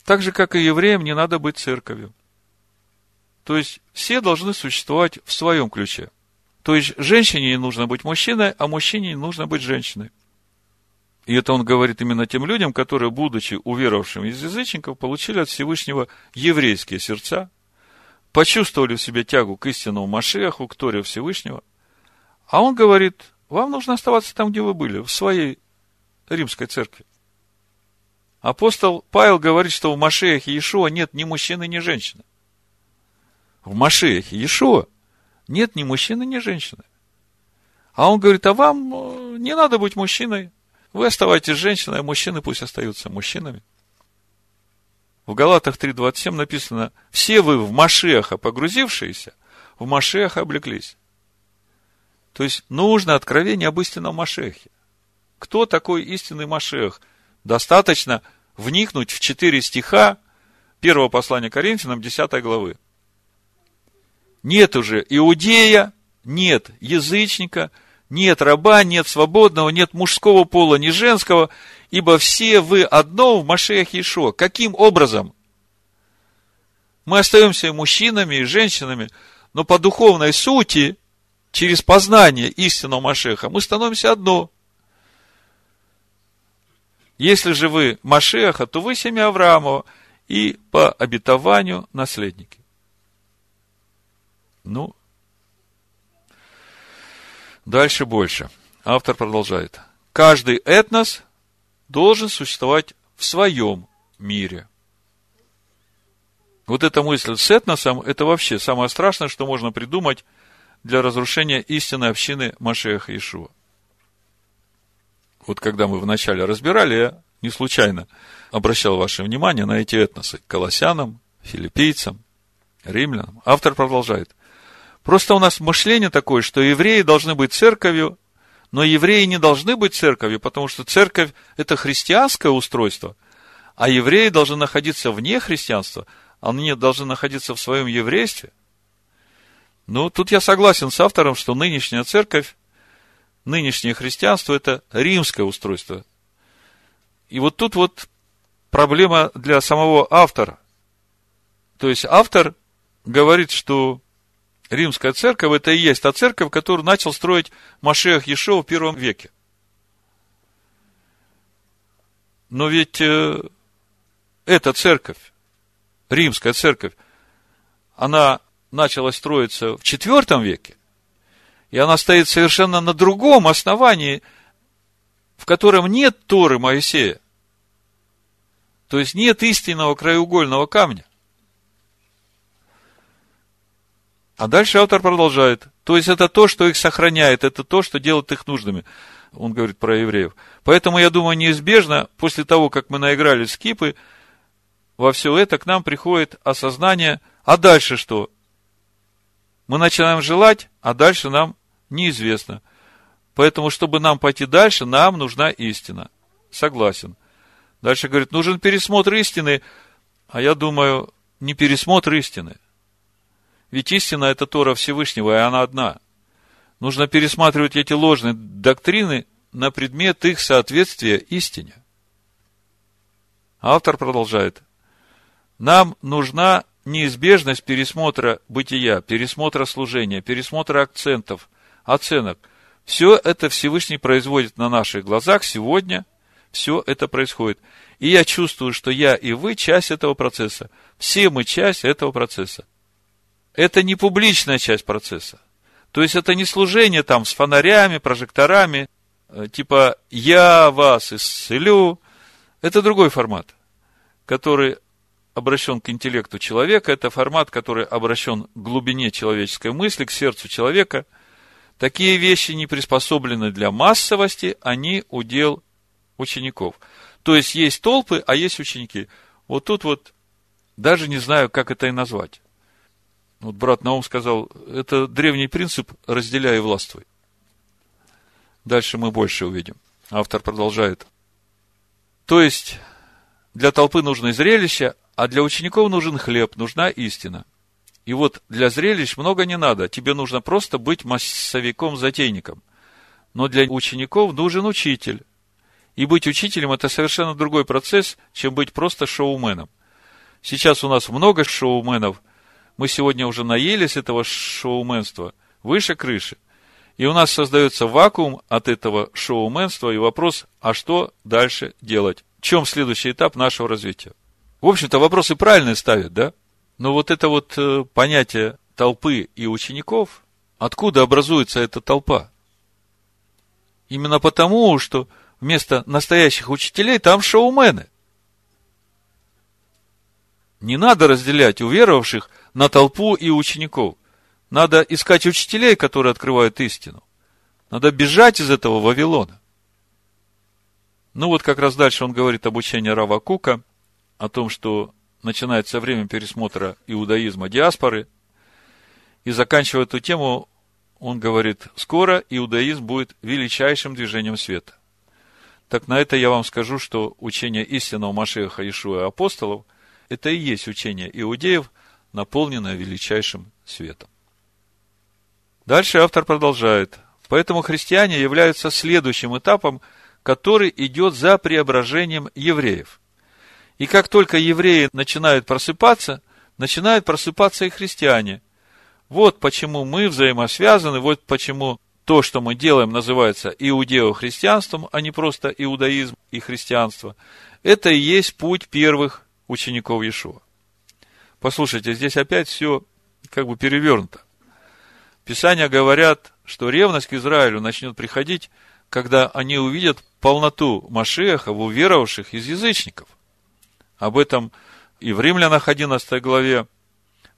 Так же, как и евреям, не надо быть церковью. То есть, все должны существовать в своем ключе. То есть, женщине не нужно быть мужчиной, а мужчине не нужно быть женщиной. И это он говорит именно тем людям, которые, будучи уверовавшими из язычников, получили от Всевышнего еврейские сердца, почувствовали в себе тягу к истинному Машеху, к Торе Всевышнего. А он говорит, вам нужно оставаться там, где вы были, в своей римской церкви. Апостол Павел говорит, что в Машехе Иешуа нет ни мужчины, ни женщины. В Машехе Иешуа нет ни мужчины, ни женщины. А он говорит, а вам э, не надо быть мужчиной, вы оставайтесь женщиной, а мужчины пусть остаются мужчинами. В Галатах 3.27 написано, все вы в Машеха погрузившиеся, в Машеха облеклись. То есть, нужно откровение об истинном Машехе. Кто такой истинный Машех? Достаточно вникнуть в четыре стиха первого послания Коринфянам 10 главы. Нет уже иудея, нет язычника – нет раба, нет свободного, нет мужского пола, ни женского, ибо все вы одно в Машеях Ишо. Каким образом? Мы остаемся мужчинами и женщинами, но по духовной сути, через познание истинного Машеха, мы становимся одно. Если же вы Машеха, то вы семья Авраамова и по обетованию наследники. Ну, Дальше больше. Автор продолжает. Каждый этнос должен существовать в своем мире. Вот эта мысль с этносом, это вообще самое страшное, что можно придумать для разрушения истинной общины Машеха Ишуа. Вот когда мы вначале разбирали, я не случайно обращал ваше внимание на эти этносы. Колоссянам, филиппийцам, римлянам. Автор продолжает. Просто у нас мышление такое, что евреи должны быть церковью, но евреи не должны быть церковью, потому что церковь – это христианское устройство, а евреи должны находиться вне христианства, они должны находиться в своем еврействе. Ну, тут я согласен с автором, что нынешняя церковь, нынешнее христианство – это римское устройство. И вот тут вот проблема для самого автора. То есть автор говорит, что Римская церковь это и есть та церковь, которую начал строить Машех Ешо в первом веке. Но ведь э, эта церковь, римская церковь, она начала строиться в IV веке, и она стоит совершенно на другом основании, в котором нет Торы Моисея. То есть нет истинного краеугольного камня. А дальше автор продолжает. То есть это то, что их сохраняет, это то, что делает их нужными. Он говорит про евреев. Поэтому, я думаю, неизбежно, после того, как мы наиграли скипы, во все это к нам приходит осознание, а дальше что? Мы начинаем желать, а дальше нам неизвестно. Поэтому, чтобы нам пойти дальше, нам нужна истина. Согласен. Дальше говорит, нужен пересмотр истины, а я думаю, не пересмотр истины – ведь истина – это Тора Всевышнего, и она одна. Нужно пересматривать эти ложные доктрины на предмет их соответствия истине. Автор продолжает. Нам нужна неизбежность пересмотра бытия, пересмотра служения, пересмотра акцентов, оценок. Все это Всевышний производит на наших глазах сегодня, все это происходит. И я чувствую, что я и вы часть этого процесса. Все мы часть этого процесса это не публичная часть процесса. То есть это не служение там с фонарями, прожекторами, э, типа «я вас исцелю». Это другой формат, который обращен к интеллекту человека, это формат, который обращен к глубине человеческой мысли, к сердцу человека. Такие вещи не приспособлены для массовости, они удел учеников. То есть есть толпы, а есть ученики. Вот тут вот даже не знаю, как это и назвать. Вот брат Наум сказал, это древний принцип «разделяй и властвуй». Дальше мы больше увидим. Автор продолжает. То есть, для толпы нужно зрелище, а для учеников нужен хлеб, нужна истина. И вот для зрелищ много не надо, тебе нужно просто быть массовиком-затейником. Но для учеников нужен учитель. И быть учителем – это совершенно другой процесс, чем быть просто шоуменом. Сейчас у нас много шоуменов, мы сегодня уже наелись этого шоуменства выше крыши. И у нас создается вакуум от этого шоуменства и вопрос, а что дальше делать? В чем следующий этап нашего развития? В общем-то, вопросы правильные ставят, да? Но вот это вот э, понятие толпы и учеников, откуда образуется эта толпа? Именно потому, что вместо настоящих учителей там шоумены. Не надо разделять уверовавших на толпу и учеников. Надо искать учителей, которые открывают истину. Надо бежать из этого Вавилона. Ну вот как раз дальше он говорит об учении Рава Кука, о том, что начинается время пересмотра иудаизма диаспоры, и заканчивая эту тему, он говорит, скоро иудаизм будет величайшим движением света. Так на это я вам скажу, что учение истинного Машеха Ишуа апостолов – это и есть учение иудеев, наполненная величайшим светом. Дальше автор продолжает. Поэтому христиане являются следующим этапом, который идет за преображением евреев. И как только евреи начинают просыпаться, начинают просыпаться и христиане. Вот почему мы взаимосвязаны, вот почему то, что мы делаем, называется иудео-христианством, а не просто иудаизм и христианство. Это и есть путь первых учеников Иешуа. Послушайте, здесь опять все как бы перевернуто. Писания говорят, что ревность к Израилю начнет приходить, когда они увидят полноту Машеха в уверовавших из язычников. Об этом и в Римлянах 11 главе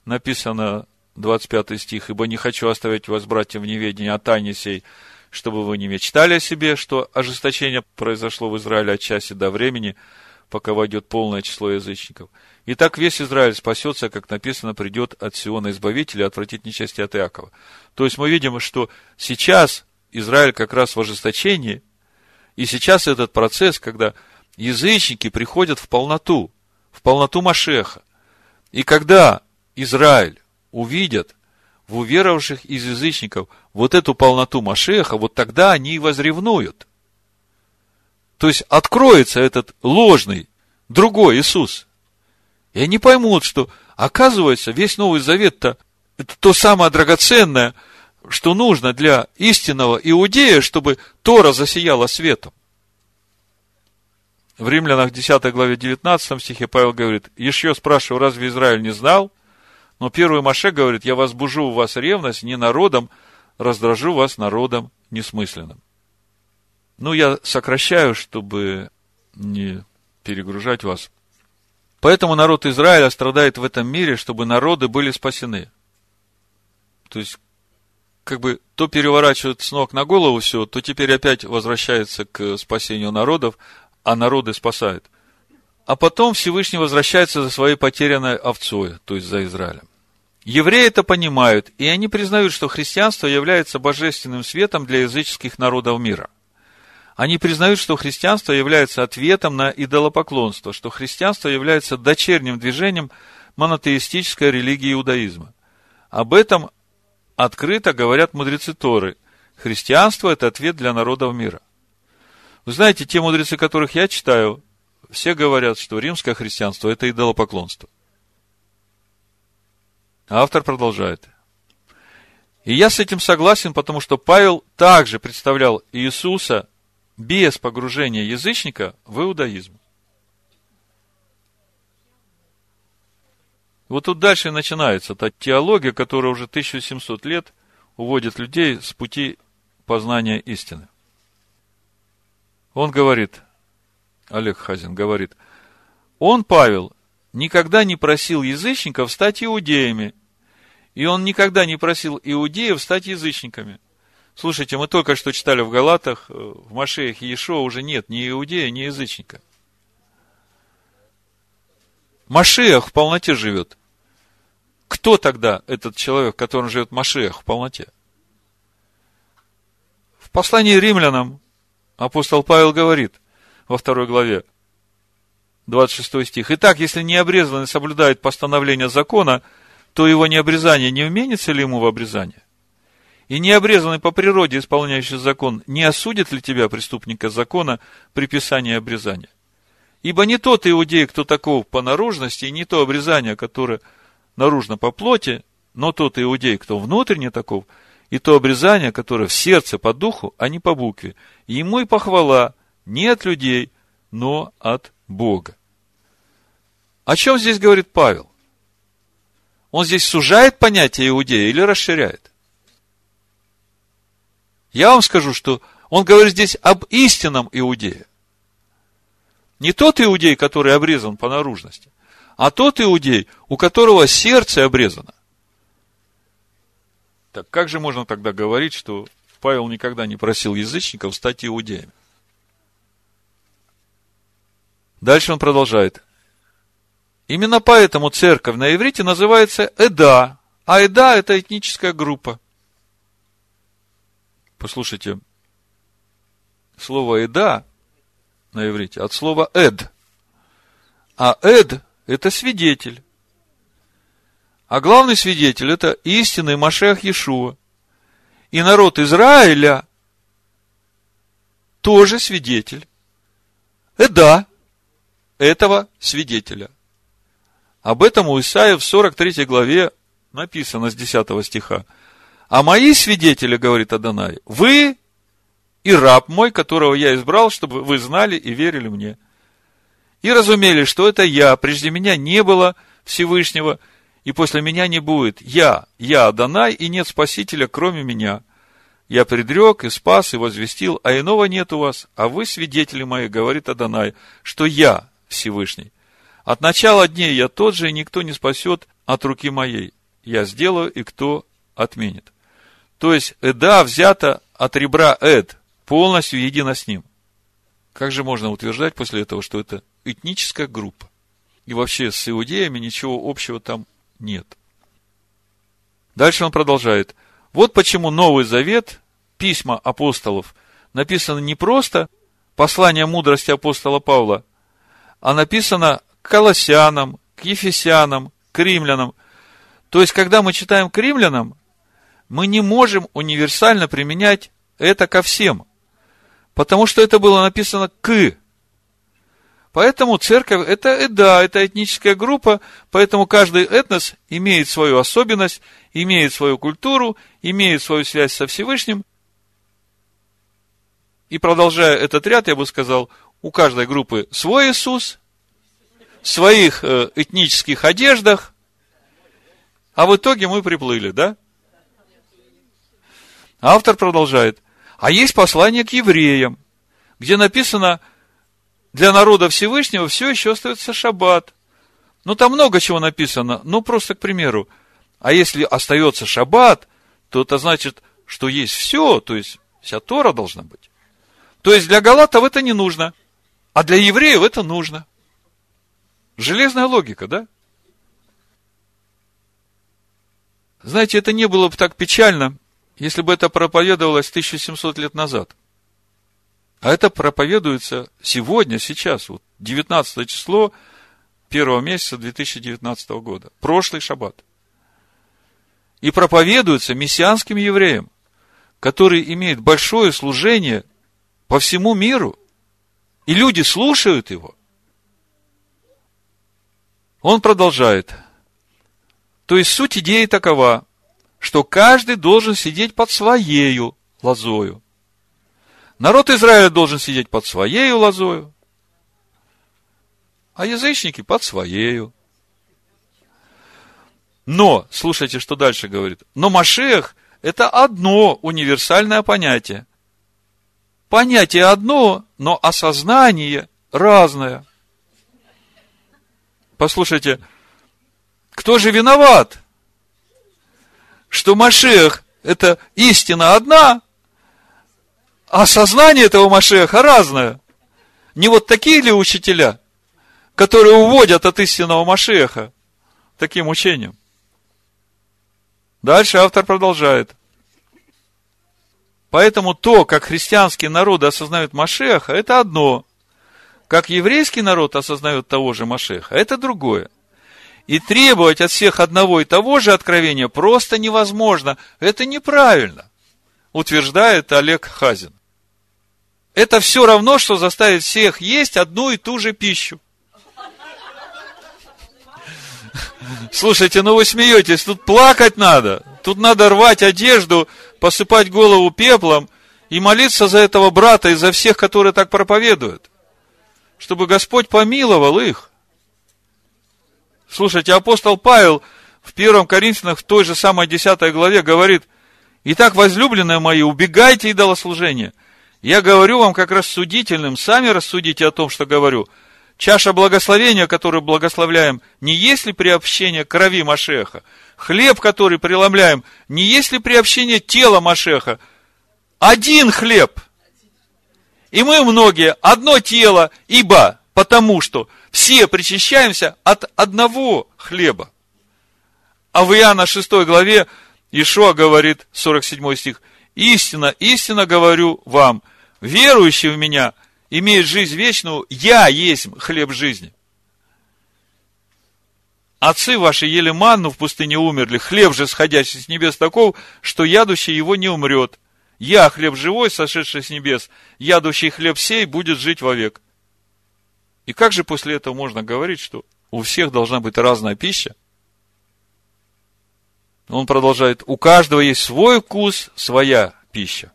написано 25 стих, «Ибо не хочу оставить вас, братья, в неведении о тайне сей, чтобы вы не мечтали о себе, что ожесточение произошло в Израиле от часи до времени, пока войдет полное число язычников. И так весь Израиль спасется, как написано, придет от Сиона Избавителя и отвратит нечасти от Иакова. То есть мы видим, что сейчас Израиль как раз в ожесточении, и сейчас этот процесс, когда язычники приходят в полноту, в полноту Машеха. И когда Израиль увидят в уверовавших из язычников вот эту полноту Машеха, вот тогда они и возревнуют – то есть откроется этот ложный, другой Иисус. И они поймут, что, оказывается, весь Новый Завет-то это то самое драгоценное, что нужно для истинного иудея, чтобы Тора засияла светом. в Римлянах 10 главе 19 стихе Павел говорит, еще спрашиваю, разве Израиль не знал? Но первый Маше говорит, я возбужу у вас ревность не народом, раздражу вас народом несмысленным. Ну, я сокращаю, чтобы не перегружать вас. Поэтому народ Израиля страдает в этом мире, чтобы народы были спасены. То есть, как бы то переворачивают с ног на голову все, то теперь опять возвращается к спасению народов, а народы спасают. А потом Всевышний возвращается за своей потерянной овцой, то есть за Израилем. Евреи это понимают, и они признают, что христианство является божественным светом для языческих народов мира. Они признают, что христианство является ответом на идолопоклонство, что христианство является дочерним движением монотеистической религии иудаизма. Об этом открыто говорят мудрецы Торы. Христианство – это ответ для народов мира. Вы знаете, те мудрецы, которых я читаю, все говорят, что римское христианство – это идолопоклонство. Автор продолжает. И я с этим согласен, потому что Павел также представлял Иисуса без погружения язычника в иудаизм. Вот тут дальше начинается та теология, которая уже 1700 лет уводит людей с пути познания истины. Он говорит, Олег Хазин говорит, он, Павел, никогда не просил язычников стать иудеями, и он никогда не просил иудеев стать язычниками. Слушайте, мы только что читали в Галатах, э, в Машеях Иешуа уже нет ни иудея, ни язычника. Машеях в полноте живет. Кто тогда этот человек, которым живет Машеях в полноте? В послании римлянам апостол Павел говорит во второй главе, 26 стих. Итак, если необрезанный соблюдает постановление закона, то его необрезание не вменится ли ему в обрезание? И необрезанный по природе исполняющий закон, не осудит ли тебя, преступника закона, при писании обрезания? Ибо не тот иудей, кто таков по наружности, и не то обрезание, которое наружно по плоти, но тот иудей, кто внутренне таков, и то обрезание, которое в сердце по духу, а не по букве. И ему и похвала не от людей, но от Бога. О чем здесь говорит Павел? Он здесь сужает понятие иудея или расширяет? Я вам скажу, что он говорит здесь об истинном иудее. Не тот иудей, который обрезан по наружности, а тот иудей, у которого сердце обрезано. Так как же можно тогда говорить, что Павел никогда не просил язычников стать иудеями? Дальше он продолжает. Именно поэтому церковь на иврите называется Эда, а Эда – это этническая группа. Послушайте, слово Эда на иврите от слова Эд. А Эд это свидетель. А главный свидетель – это истинный Машех Иешуа. И народ Израиля тоже свидетель. Эда этого свидетеля. Об этом у Исаия в 43 главе написано с 10 стиха. А мои свидетели, говорит Адонай, вы и раб мой, которого я избрал, чтобы вы знали и верили мне – и разумели, что это я, прежде меня не было Всевышнего, и после меня не будет. Я, я Адонай, и нет Спасителя, кроме меня. Я предрек и спас, и возвестил, а иного нет у вас, а вы свидетели мои, говорит Адонай, что я Всевышний. От начала дней я тот же, и никто не спасет от руки моей. Я сделаю, и кто отменит. То есть, Эда взята от ребра Эд, полностью едино с ним. Как же можно утверждать после этого, что это этническая группа. И вообще с иудеями ничего общего там нет. Дальше он продолжает. Вот почему Новый Завет, письма апостолов, написано не просто послание мудрости апостола Павла, а написано к колоссянам, к ефесянам, к римлянам. То есть, когда мы читаем к римлянам, мы не можем универсально применять это ко всем, потому что это было написано к Поэтому церковь это, э, да, это этническая группа, поэтому каждый этнос имеет свою особенность, имеет свою культуру, имеет свою связь со Всевышним. И продолжая этот ряд, я бы сказал, у каждой группы свой Иисус, в своих э, этнических одеждах, а в итоге мы приплыли, да? Автор продолжает. А есть послание к евреям, где написано, для народа Всевышнего все еще остается шаббат. Ну, там много чего написано. Ну, просто к примеру. А если остается шаббат, то это значит, что есть все, то есть вся Тора должна быть. То есть для галатов это не нужно, а для евреев это нужно. Железная логика, да? Знаете, это не было бы так печально, если бы это проповедовалось 1700 лет назад. А это проповедуется сегодня, сейчас, вот 19 число первого месяца 2019 года, прошлый шаббат. И проповедуется мессианским евреям, который имеет большое служение по всему миру, и люди слушают его. Он продолжает. То есть суть идеи такова, что каждый должен сидеть под своею лозою. Народ Израиля должен сидеть под своею лозою, а язычники под своею. Но, слушайте, что дальше говорит. Но Машех – это одно универсальное понятие. Понятие одно, но осознание разное. Послушайте, кто же виноват? Что Машех – это истина одна, а сознание этого Машеха разное. Не вот такие ли учителя, которые уводят от истинного Машеха таким учением? Дальше автор продолжает. Поэтому то, как христианские народы осознают Машеха, это одно. Как еврейский народ осознает того же Машеха, это другое. И требовать от всех одного и того же откровения просто невозможно. Это неправильно, утверждает Олег Хазин. Это все равно, что заставить всех есть одну и ту же пищу. Слушайте, ну вы смеетесь, тут плакать надо. Тут надо рвать одежду, посыпать голову пеплом и молиться за этого брата и за всех, которые так проповедуют. Чтобы Господь помиловал их. Слушайте, апостол Павел в первом Коринфянах в той же самой 10 главе говорит, «Итак, возлюбленные мои, убегайте идолослужения. Я говорю вам как рассудительным, сами рассудите о том, что говорю. Чаша благословения, которую благословляем, не есть ли приобщение крови Машеха? Хлеб, который преломляем, не есть ли приобщение тела Машеха? Один хлеб. И мы многие одно тело, ибо, потому что все причащаемся от одного хлеба. А в Иоанна 6 главе Ишуа говорит, 47 стих, «Истина, истина говорю вам, верующий в меня имеет жизнь вечную, я есть хлеб жизни. Отцы ваши ели манну в пустыне умерли, хлеб же, сходящий с небес, таков, что ядущий его не умрет. Я хлеб живой, сошедший с небес, ядущий хлеб сей будет жить вовек. И как же после этого можно говорить, что у всех должна быть разная пища? Он продолжает, у каждого есть свой вкус, своя пища.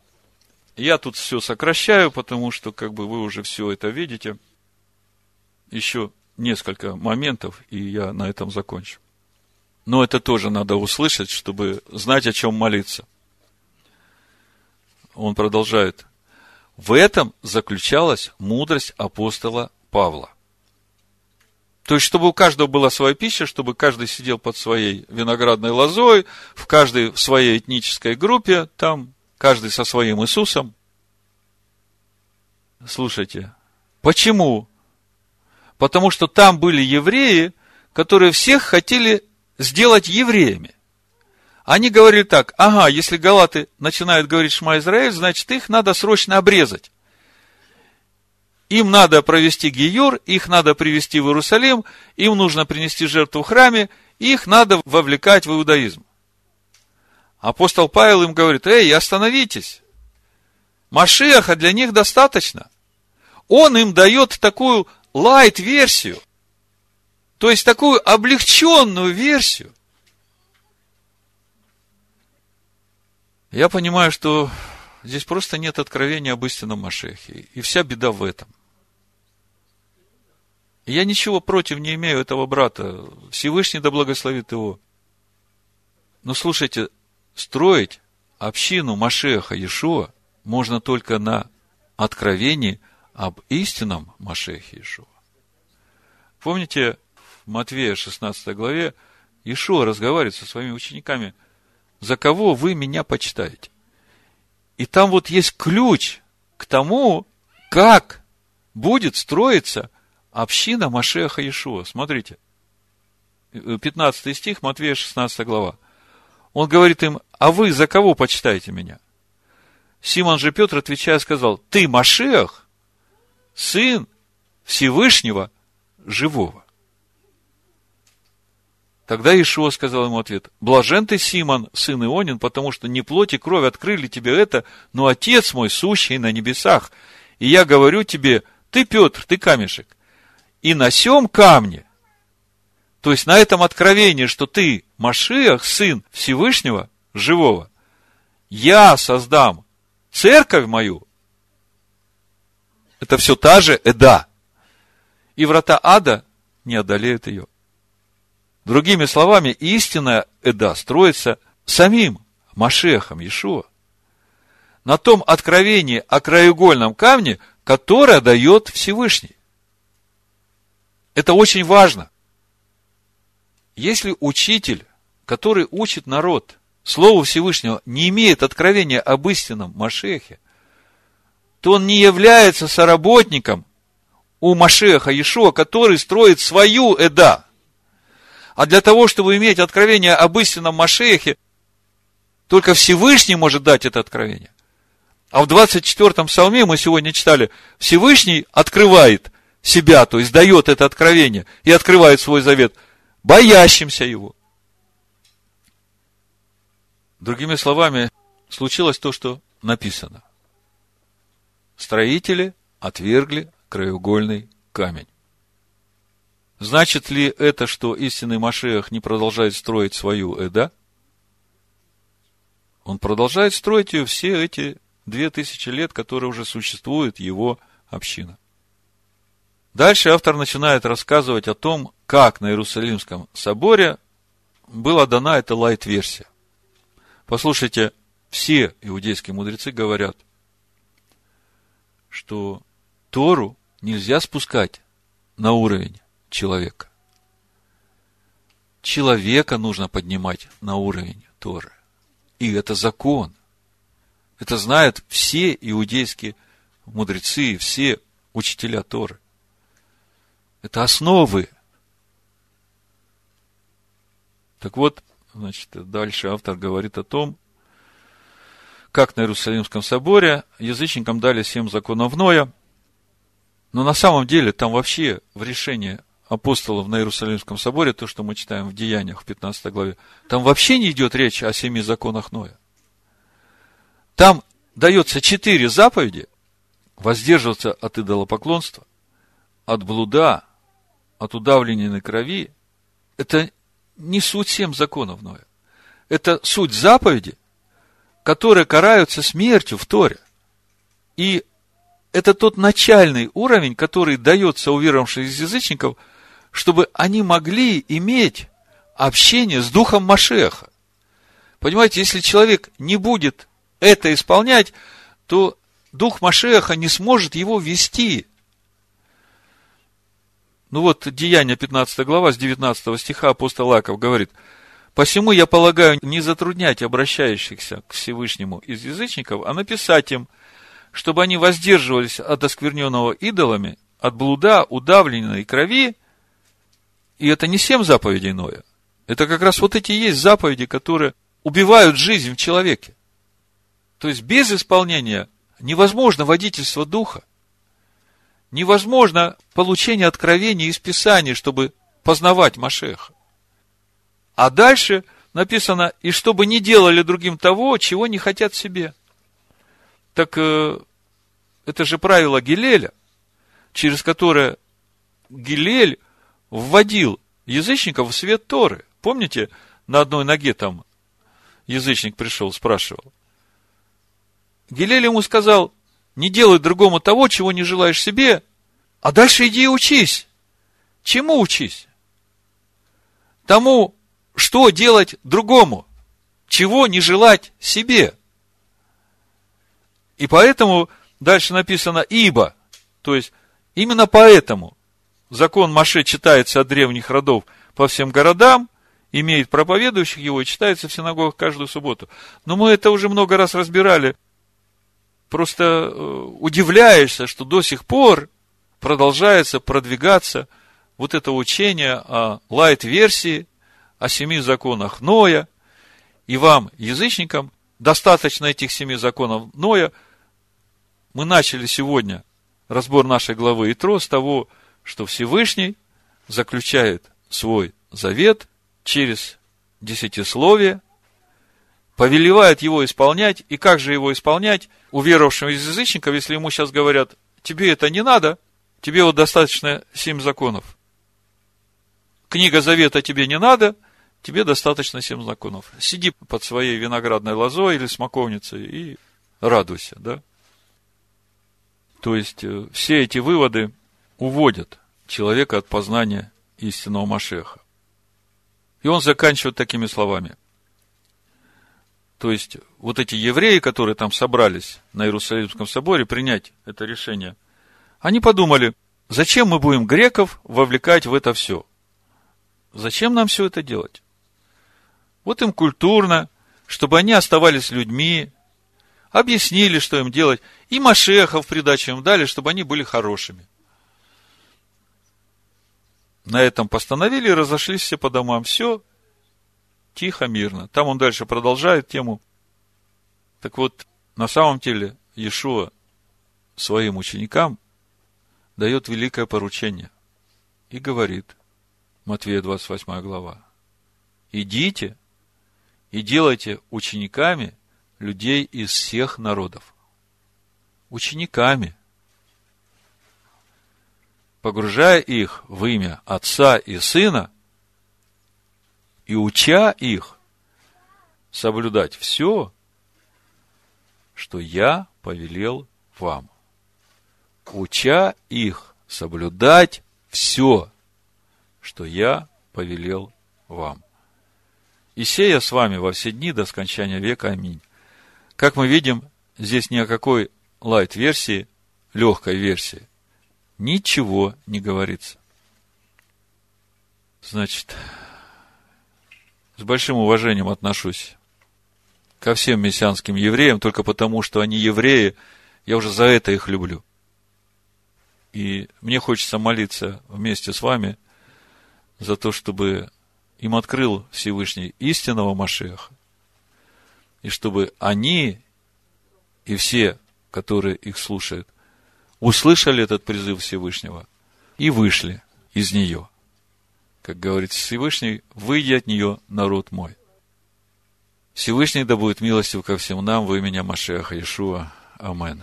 Я тут все сокращаю, потому что как бы вы уже все это видите. Еще несколько моментов, и я на этом закончу. Но это тоже надо услышать, чтобы знать, о чем молиться. Он продолжает. В этом заключалась мудрость апостола Павла. То есть, чтобы у каждого была своя пища, чтобы каждый сидел под своей виноградной лозой, в каждой в своей этнической группе, там каждый со своим Иисусом. Слушайте, почему? Потому что там были евреи, которые всех хотели сделать евреями. Они говорили так, ага, если галаты начинают говорить Шма Израиль, значит, их надо срочно обрезать. Им надо провести гиюр, их надо привести в Иерусалим, им нужно принести жертву в храме, их надо вовлекать в иудаизм. Апостол Павел им говорит, эй, остановитесь. Машеха для них достаточно. Он им дает такую лайт-версию, то есть такую облегченную версию. Я понимаю, что здесь просто нет откровения об истинном Машехе. И вся беда в этом. Я ничего против не имею этого брата. Всевышний да благословит его. Но слушайте, строить общину Машеха Иешуа можно только на откровении об истинном Машехе Иешуа. Помните, в Матвея 16 главе Иешуа разговаривает со своими учениками, за кого вы меня почитаете. И там вот есть ключ к тому, как будет строиться община Машеха Иешуа. Смотрите, 15 стих, Матвея 16 глава. Он говорит им, а вы за кого почитаете меня? Симон же Петр, отвечая, сказал, ты Машех, сын Всевышнего живого. Тогда Ишуа сказал ему ответ, блажен ты, Симон, сын Ионин, потому что не плоть и кровь открыли тебе это, но Отец мой, сущий на небесах. И я говорю тебе, ты, Петр, ты камешек. И на сем камне, то есть на этом откровении, что ты Машиах, сын Всевышнего, живого, я создам церковь мою. Это все та же Эда. И врата ада не одолеют ее. Другими словами, истинная Эда строится самим Машехом Иешуа. На том откровении о краеугольном камне, которое дает Всевышний. Это очень важно. Если учитель, который учит народ Слову Всевышнего, не имеет откровения об истинном Машехе, то он не является соработником у Машеха Иешуа, который строит свою Эда – а для того, чтобы иметь откровение об истинном Машехе, только Всевышний может дать это откровение. А в 24-м псалме мы сегодня читали, Всевышний открывает себя, то есть дает это откровение и открывает свой завет боящимся его. Другими словами, случилось то, что написано. Строители отвергли краеугольный камень. Значит ли это, что истинный Машех не продолжает строить свою Эда? Он продолжает строить ее все эти две тысячи лет, которые уже существует его община. Дальше автор начинает рассказывать о том, как на Иерусалимском соборе была дана эта лайт-версия. Послушайте, все иудейские мудрецы говорят, что Тору нельзя спускать на уровень человека. Человека нужно поднимать на уровень Торы. И это закон. Это знают все иудейские мудрецы, все учителя Торы. Это основы. Так вот, значит, дальше автор говорит о том, как на Иерусалимском соборе язычникам дали семь законов Ноя, но на самом деле там вообще в решении апостолов на Иерусалимском соборе, то, что мы читаем в Деяниях в 15 главе, там вообще не идет речь о семи законах Ноя. Там дается четыре заповеди воздерживаться от идолопоклонства, от блуда, от удавленной крови. Это не суть семь законов Ноя. Это суть заповеди, которые караются смертью в Торе. И это тот начальный уровень, который дается уверовавшим из язычников – чтобы они могли иметь общение с Духом Машеха. Понимаете, если человек не будет это исполнять, то Дух Машеха не сможет его вести. Ну вот, Деяние 15 глава, с 19 стиха апостол Лаков говорит, «Посему я полагаю не затруднять обращающихся к Всевышнему из язычников, а написать им, чтобы они воздерживались от оскверненного идолами, от блуда, удавленной крови и это не семь заповедей Ноя. Это как раз вот эти есть заповеди, которые убивают жизнь в человеке. То есть без исполнения невозможно водительство духа. Невозможно получение откровений из Писаний, чтобы познавать Машеха. А дальше написано, и чтобы не делали другим того, чего не хотят себе. Так э, это же правило Гилеля, через которое Гилель вводил язычников в свет Торы. Помните, на одной ноге там язычник пришел, спрашивал. Гилель ему сказал, не делай другому того, чего не желаешь себе, а дальше иди и учись. Чему учись? Тому, что делать другому, чего не желать себе. И поэтому дальше написано «ибо», то есть именно поэтому закон Маше читается от древних родов по всем городам, имеет проповедующих его и читается в синагогах каждую субботу. Но мы это уже много раз разбирали. Просто э, удивляешься, что до сих пор продолжается продвигаться вот это учение о лайт-версии, о семи законах Ноя, и вам, язычникам, достаточно этих семи законов Ноя. Мы начали сегодня разбор нашей главы Итро с того, Всевышний заключает свой завет через десятисловие, повелевает его исполнять, и как же его исполнять уверовавшим из язычников, если ему сейчас говорят, тебе это не надо, тебе вот достаточно семь законов. Книга Завета тебе не надо, тебе достаточно семь законов. Сиди под своей виноградной лозой или смоковницей и радуйся, да? То есть, э, все эти выводы уводят человека от познания истинного Машеха. И он заканчивает такими словами. То есть, вот эти евреи, которые там собрались на Иерусалимском соборе принять это решение, они подумали, зачем мы будем греков вовлекать в это все? Зачем нам все это делать? Вот им культурно, чтобы они оставались людьми, объяснили, что им делать, и Машеха в придачу им дали, чтобы они были хорошими. На этом постановили разошлись все по домам. Все тихо, мирно. Там он дальше продолжает тему. Так вот, на самом деле, Иешуа своим ученикам дает великое поручение и говорит, Матвея 28 глава, идите и делайте учениками людей из всех народов. Учениками. Погружая их в имя Отца и Сына и уча их соблюдать все, что я повелел вам. Уча их соблюдать все, что я повелел вам и сея с вами во все дни до скончания века. Аминь. Как мы видим, здесь ни о какой лайт-версии, легкой версии, ничего не говорится. Значит, с большим уважением отношусь ко всем мессианским евреям, только потому, что они евреи, я уже за это их люблю. И мне хочется молиться вместе с вами за то, чтобы им открыл Всевышний истинного Машеха, и чтобы они и все, которые их слушают, услышали этот призыв Всевышнего и вышли из нее. Как говорит Всевышний, выйди от нее, народ мой. Всевышний да будет милостив ко всем нам во имя Машеха Иешуа. Аминь.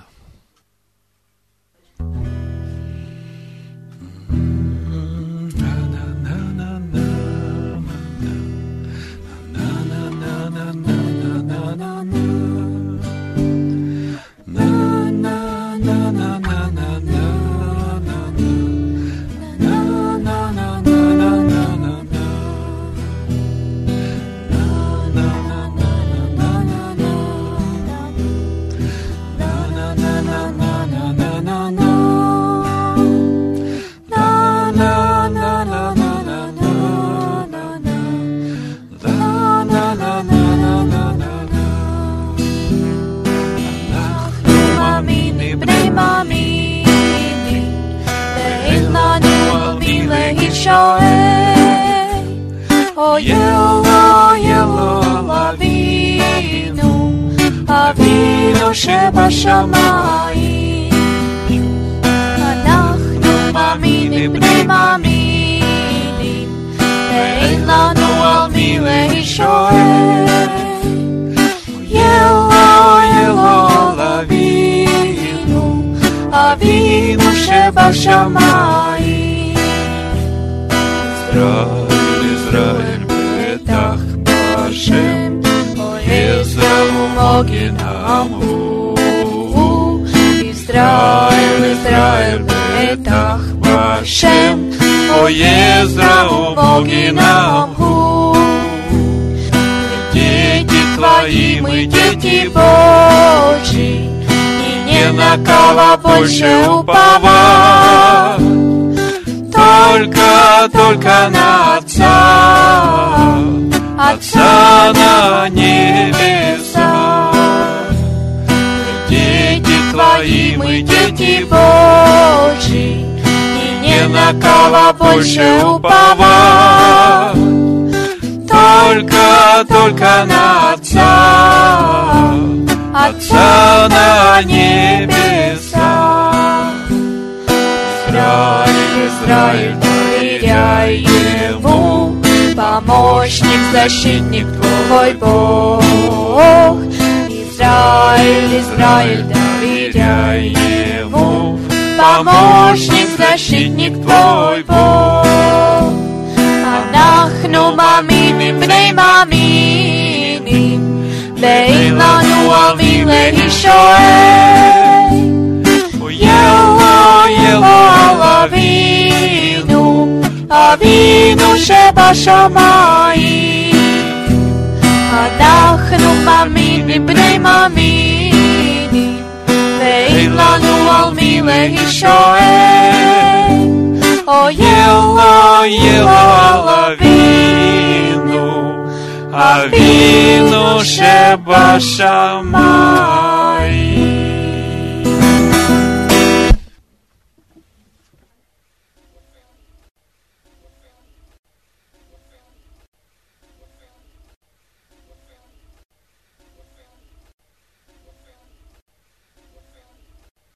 שבשמיים. אנחנו מאמינים בני מאמינים, ואין לנו על מי להישאר. ילו, ילו, אבינו, אבינו שבשמיים. ישראל, ישראל, בטח בשם. Israel, Morgen, Amor. Израиль, Израиль, בטח בשם, Поездрау Боги нам hu. Дети твои, мы дети Божьи, И не на кого больше уповать, Только, только на Отца, Отца на небеса. Твои, мы дети Божьи, И не на кого больше уповать, Только, только на Отца, Отца на небеса. Израиль, Израиль, доверяй Ему, Помощник, защитник твой Бог. Израиль, Израиль, доверяй Ему, Помощник, защитник твой Бог. אנחנו מאמינים בני מאמינים, ואין לנו על מי להישואל. אלוה, אלוה אבינו, אבינו שבשמיים. אנחנו מאמינים בני מאמינים, lago al mile išoe. O jela, jela la vinu, a vinu še.